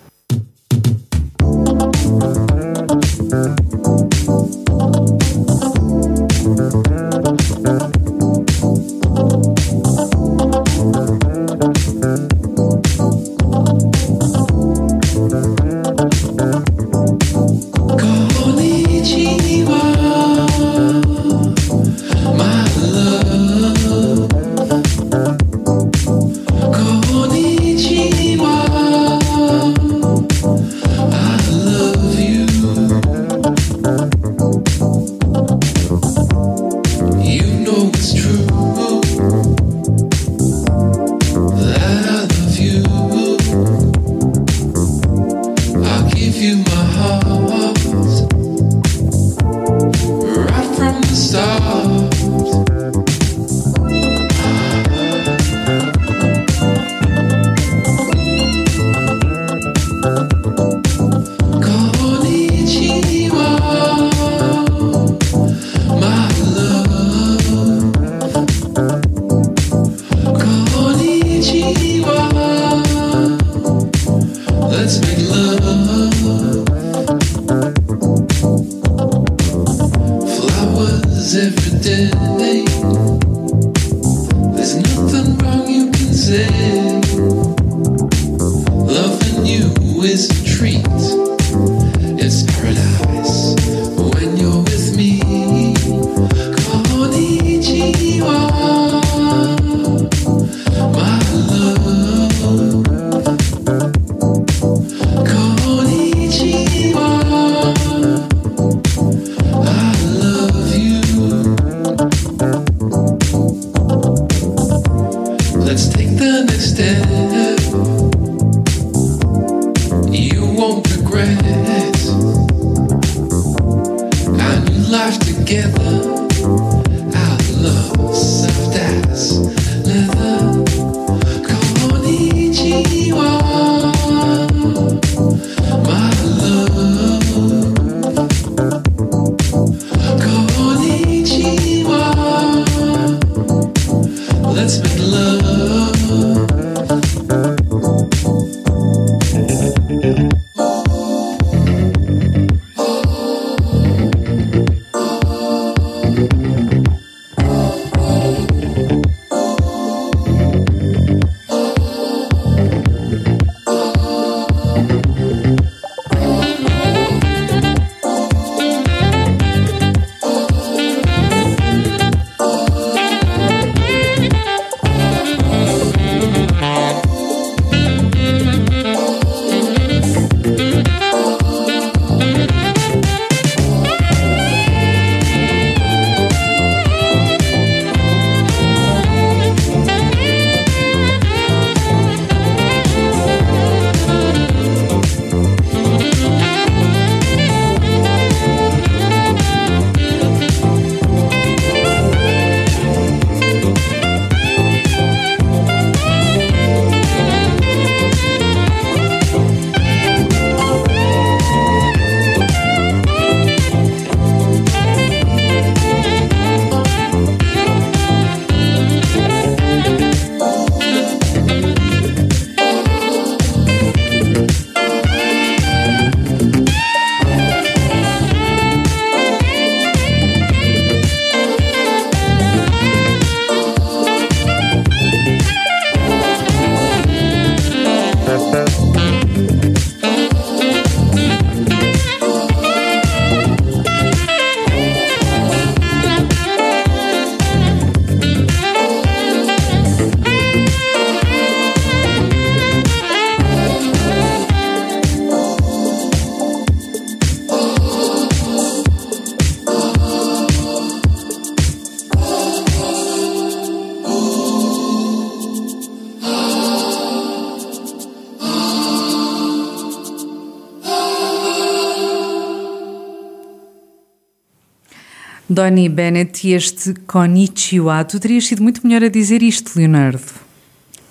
Donny Bennett e este Konnichiwa. Tu terias sido muito melhor a dizer isto, Leonardo.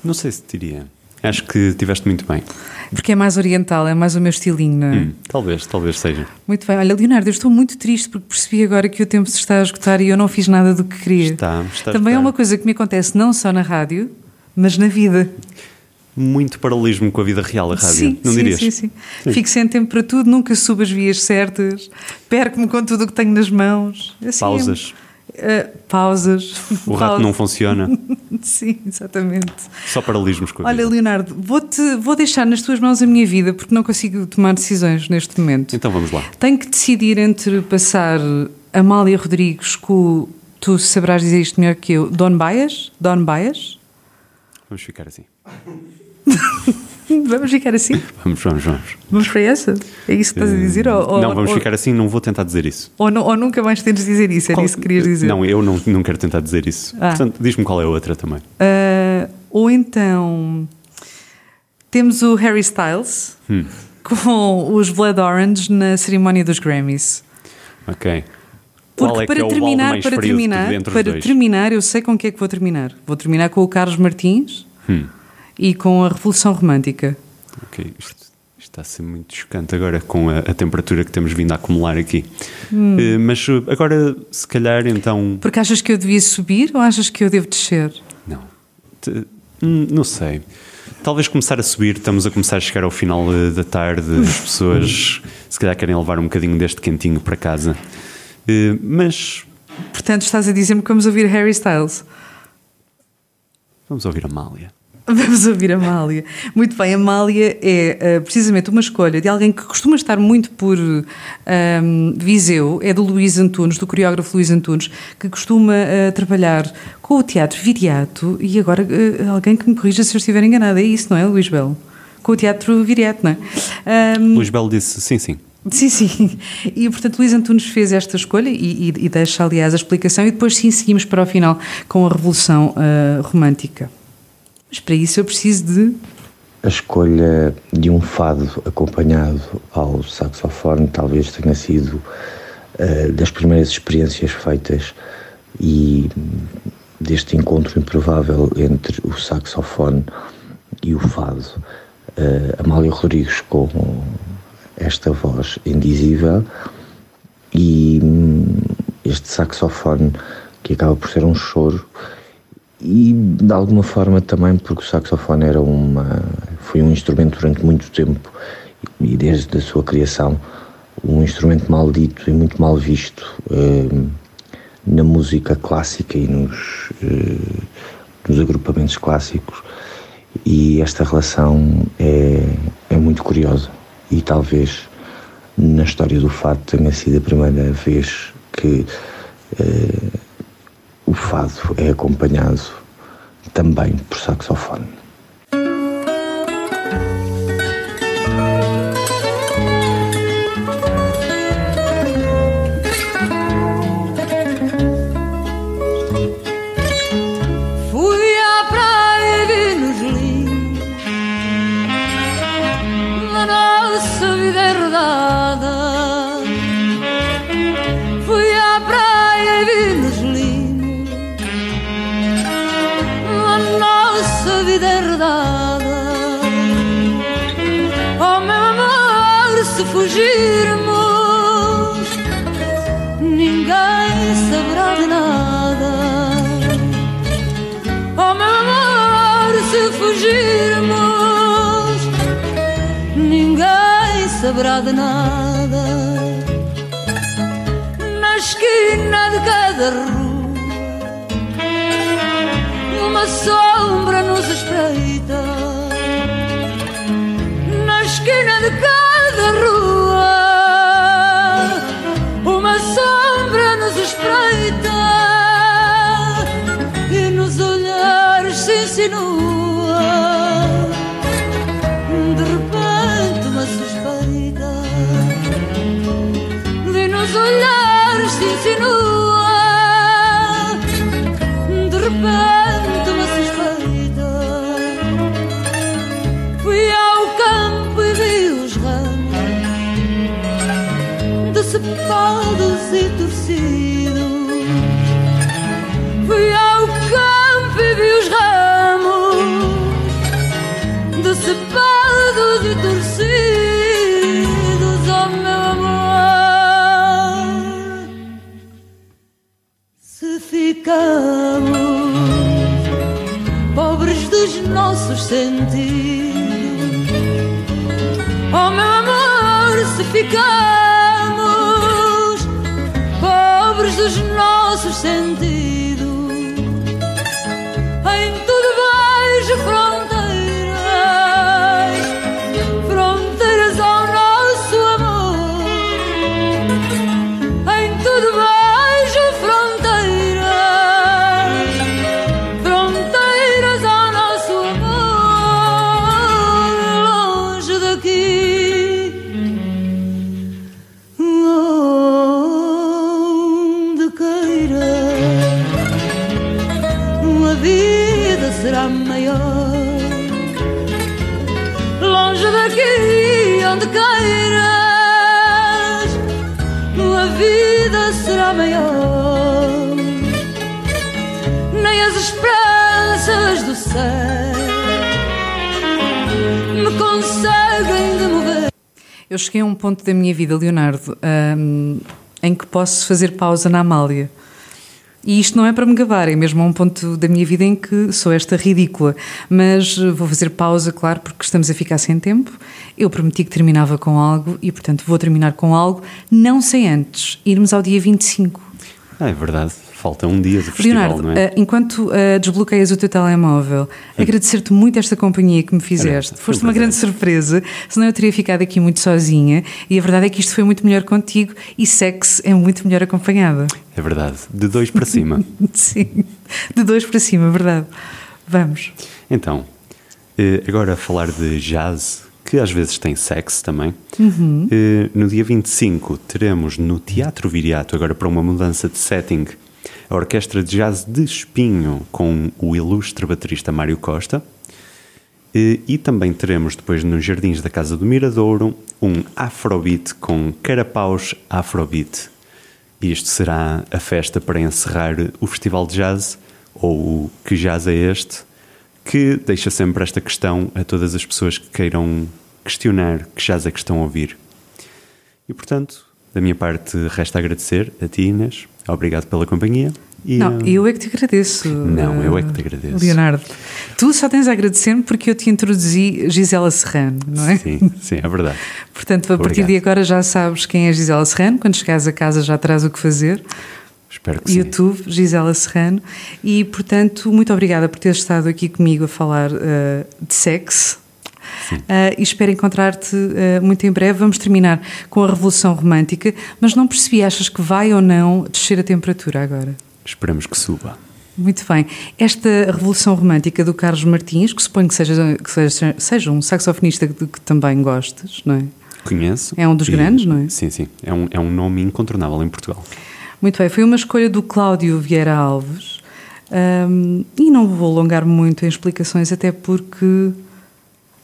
Não sei se diria. Acho que tiveste muito bem. Porque é mais oriental, é mais o meu estilinho, não é? Hum, talvez, talvez seja. Muito bem. Olha, Leonardo, eu estou muito triste porque percebi agora que o tempo se está a esgotar e eu não fiz nada do que queria. Está, está Também é esgotar. uma coisa que me acontece não só na rádio, mas na vida. Muito paralelismo com a vida real, a rádio. Sim, não sim, dirias? sim, sim, Sim. Fico sem tempo para tudo, nunca subo as vias certas, perco-me com tudo o que tenho nas mãos. Assim, Pausas. é- uh, pausas. O rato não funciona. Sim, exatamente. Só paralelismos com a Olha, vida. Leonardo, vou-te, vou deixar nas tuas mãos a minha vida porque não consigo tomar decisões neste momento. Então vamos lá. Tenho que decidir entre passar Amália Rodrigues com, o- tu saberás dizer isto melhor que eu, Don Baias? Don Baias? Vamos ficar assim. Vamos ficar assim? Vamos, vamos, vamos. Vamos para essa? É isso que estás a dizer? Ou, ou- não, vamos ou- ficar assim, não vou tentar dizer isso. Ou, não- ou nunca mais tens de dizer isso? Era isso que querias dizer? Não, eu não, não quero tentar dizer isso. Ah. Portanto, diz-me qual é a outra também. Ah, ou então temos o Harry Styles Hum, com os Blood Orange na cerimónia dos Grammys. ok. Porque qual é para é terminar, para terminar, para terminar, eu sei com o que é que vou terminar. Vou terminar com o Carlos Martins Hum, e com a Revolução Romântica. ok. Isto, está a ser muito chocante agora com a, a temperatura que temos vindo a acumular aqui. Hum. Eh, mas eh, agora, se calhar, então. Porque achas que eu devia subir ou achas que eu devo descer? te- hum, não sei. Talvez começar a subir, estamos a começar a chegar ao final eh, da tarde, as pessoas se calhar querem levar um bocadinho deste quentinho para casa. Eh, mas Portanto, estás a dizer-me que vamos ouvir Harry Styles. vamos ouvir a Mália. Vamos ouvir a Amália. Muito bem, a Amália é eh, precisamente uma escolha de alguém que costuma estar muito por ehm, Viseu, é do Luís Antunes, do coreógrafo Luís Antunes, que costuma eh, trabalhar com o teatro viriato e agora eh, alguém que me corrija se eu estiver enganada, é isso, não é, Luís Belo? Com o teatro viriato, não é? Ehm, Luís Belo disse sim, sim. Sim, sim. E portanto Luís Antunes fez esta escolha e, e- e deixa aliás a explicação e depois sim seguimos para o final com a Revolução Romântica. Mas para isso eu preciso de A escolha de um fado acompanhado ao saxofone talvez tenha sido eh, das primeiras experiências feitas e deste encontro improvável entre o saxofone e o fado. Eh, Amália Rodrigues com esta voz indizível e hum, este saxofone que acaba por ser um choro e de alguma forma também porque o saxofone era uma foi um instrumento durante muito tempo e desde a sua criação um instrumento maldito e muito mal visto eh, na música clássica e nos, eh, nos agrupamentos clássicos. E esta relação é, é muito curiosa. E talvez na história do fado tenha sido a primeira vez que eh, o fado é acompanhado também por saxofone. Ninguém saberá de nada. Ficamos pobres dos nossos sentidos, oh meu amor, se ficamos pobres dos nossos sentidos, Longe daqui, onde queiras, a vida será maior. Nem as esperanças do céu me conseguem demover. Eu cheguei a um ponto da minha vida, Leonardo, hum, em que posso fazer pausa na Amália. E isto não é para me gabar, é mesmo um ponto da minha vida em que sou esta ridícula. Mas eh, vou fazer pausa, claro, porque estamos a ficar sem tempo. Eu prometi que terminava com algo e, portanto, vou terminar com algo, não sem antes irmos ao dia 25. Ah, é verdade. Falta um dia do festival, Leonardo, não é? eh, enquanto eh, desbloqueias o teu telemóvel, agradecer-te muito esta companhia que me fizeste. Um Foste uma grande surpresa, senão eu teria ficado aqui muito sozinha. E a verdade é que isto foi muito melhor contigo e sexo é muito melhor acompanhada. É verdade. De dois para cima. Sim, de dois para cima, verdade. Vamos. Então, eh, agora a falar de jazz, que às vezes tem sexo também. Uhum. No dia 25 teremos no Teatro Viriato, agora para uma mudança de setting, a Orquestra de Jazz de Espinho com o ilustre baterista Mário Costa. E, e também teremos depois nos Jardins da Casa do Miradouro um Afrobeat com Carapaus Afrobeat. Isto será a festa para encerrar o Festival de Jazz, ou Que Jazz é Este, que deixa sempre esta questão a todas as pessoas que queiram questionar que jazz é que estão a ouvir. E portanto, da minha parte, resta agradecer a ti, Inês. Obrigado pela companhia. E, não, eh, eu é que te agradeço. Não, eu é que eh, te agradeço. Leonardo, tu só tens a agradecer-me porque eu te introduzi Gisela Serrano, não é? Sim, sim, é verdade. Portanto, a partir Obrigado. de agora já sabes quem é Gisela Serrano. Quando chegares a casa já terás o que fazer. Espero que sim. YouTube, Gisela Serrano. E, portanto, muito obrigada por teres estado aqui comigo a falar eh, de sexo. Eh, e espero encontrar-te eh, muito em breve. Vamos terminar com a Revolução Romântica, mas não percebi, achas que vai ou não descer a temperatura agora? Esperamos que suba. Muito bem. Esta Revolução Romântica do Carlos Martins, que suponho que seja, que seja, seja um saxofonista que, que também gostes, não é? Conheço. É um dos grandes, não é? Sim, sim. É um, é um nome incontornável em Portugal. Muito bem, foi uma escolha do Cláudio Vieira Alves Ahm, e não vou alongar muito em explicações, até porque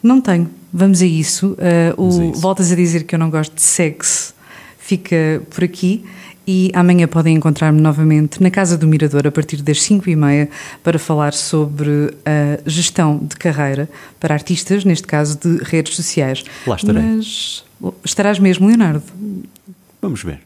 não tenho. Vamos a isso. O, Vamos a isso. Voltas a dizer que eu não gosto de sexo, fica por aqui. E amanhã podem encontrar-me novamente na Casa do Mirador a partir das 5 e meia para falar sobre a gestão de carreira para artistas, neste caso de redes sociais. Lá estarei. Mas estarás mesmo, Leonardo? Vamos ver.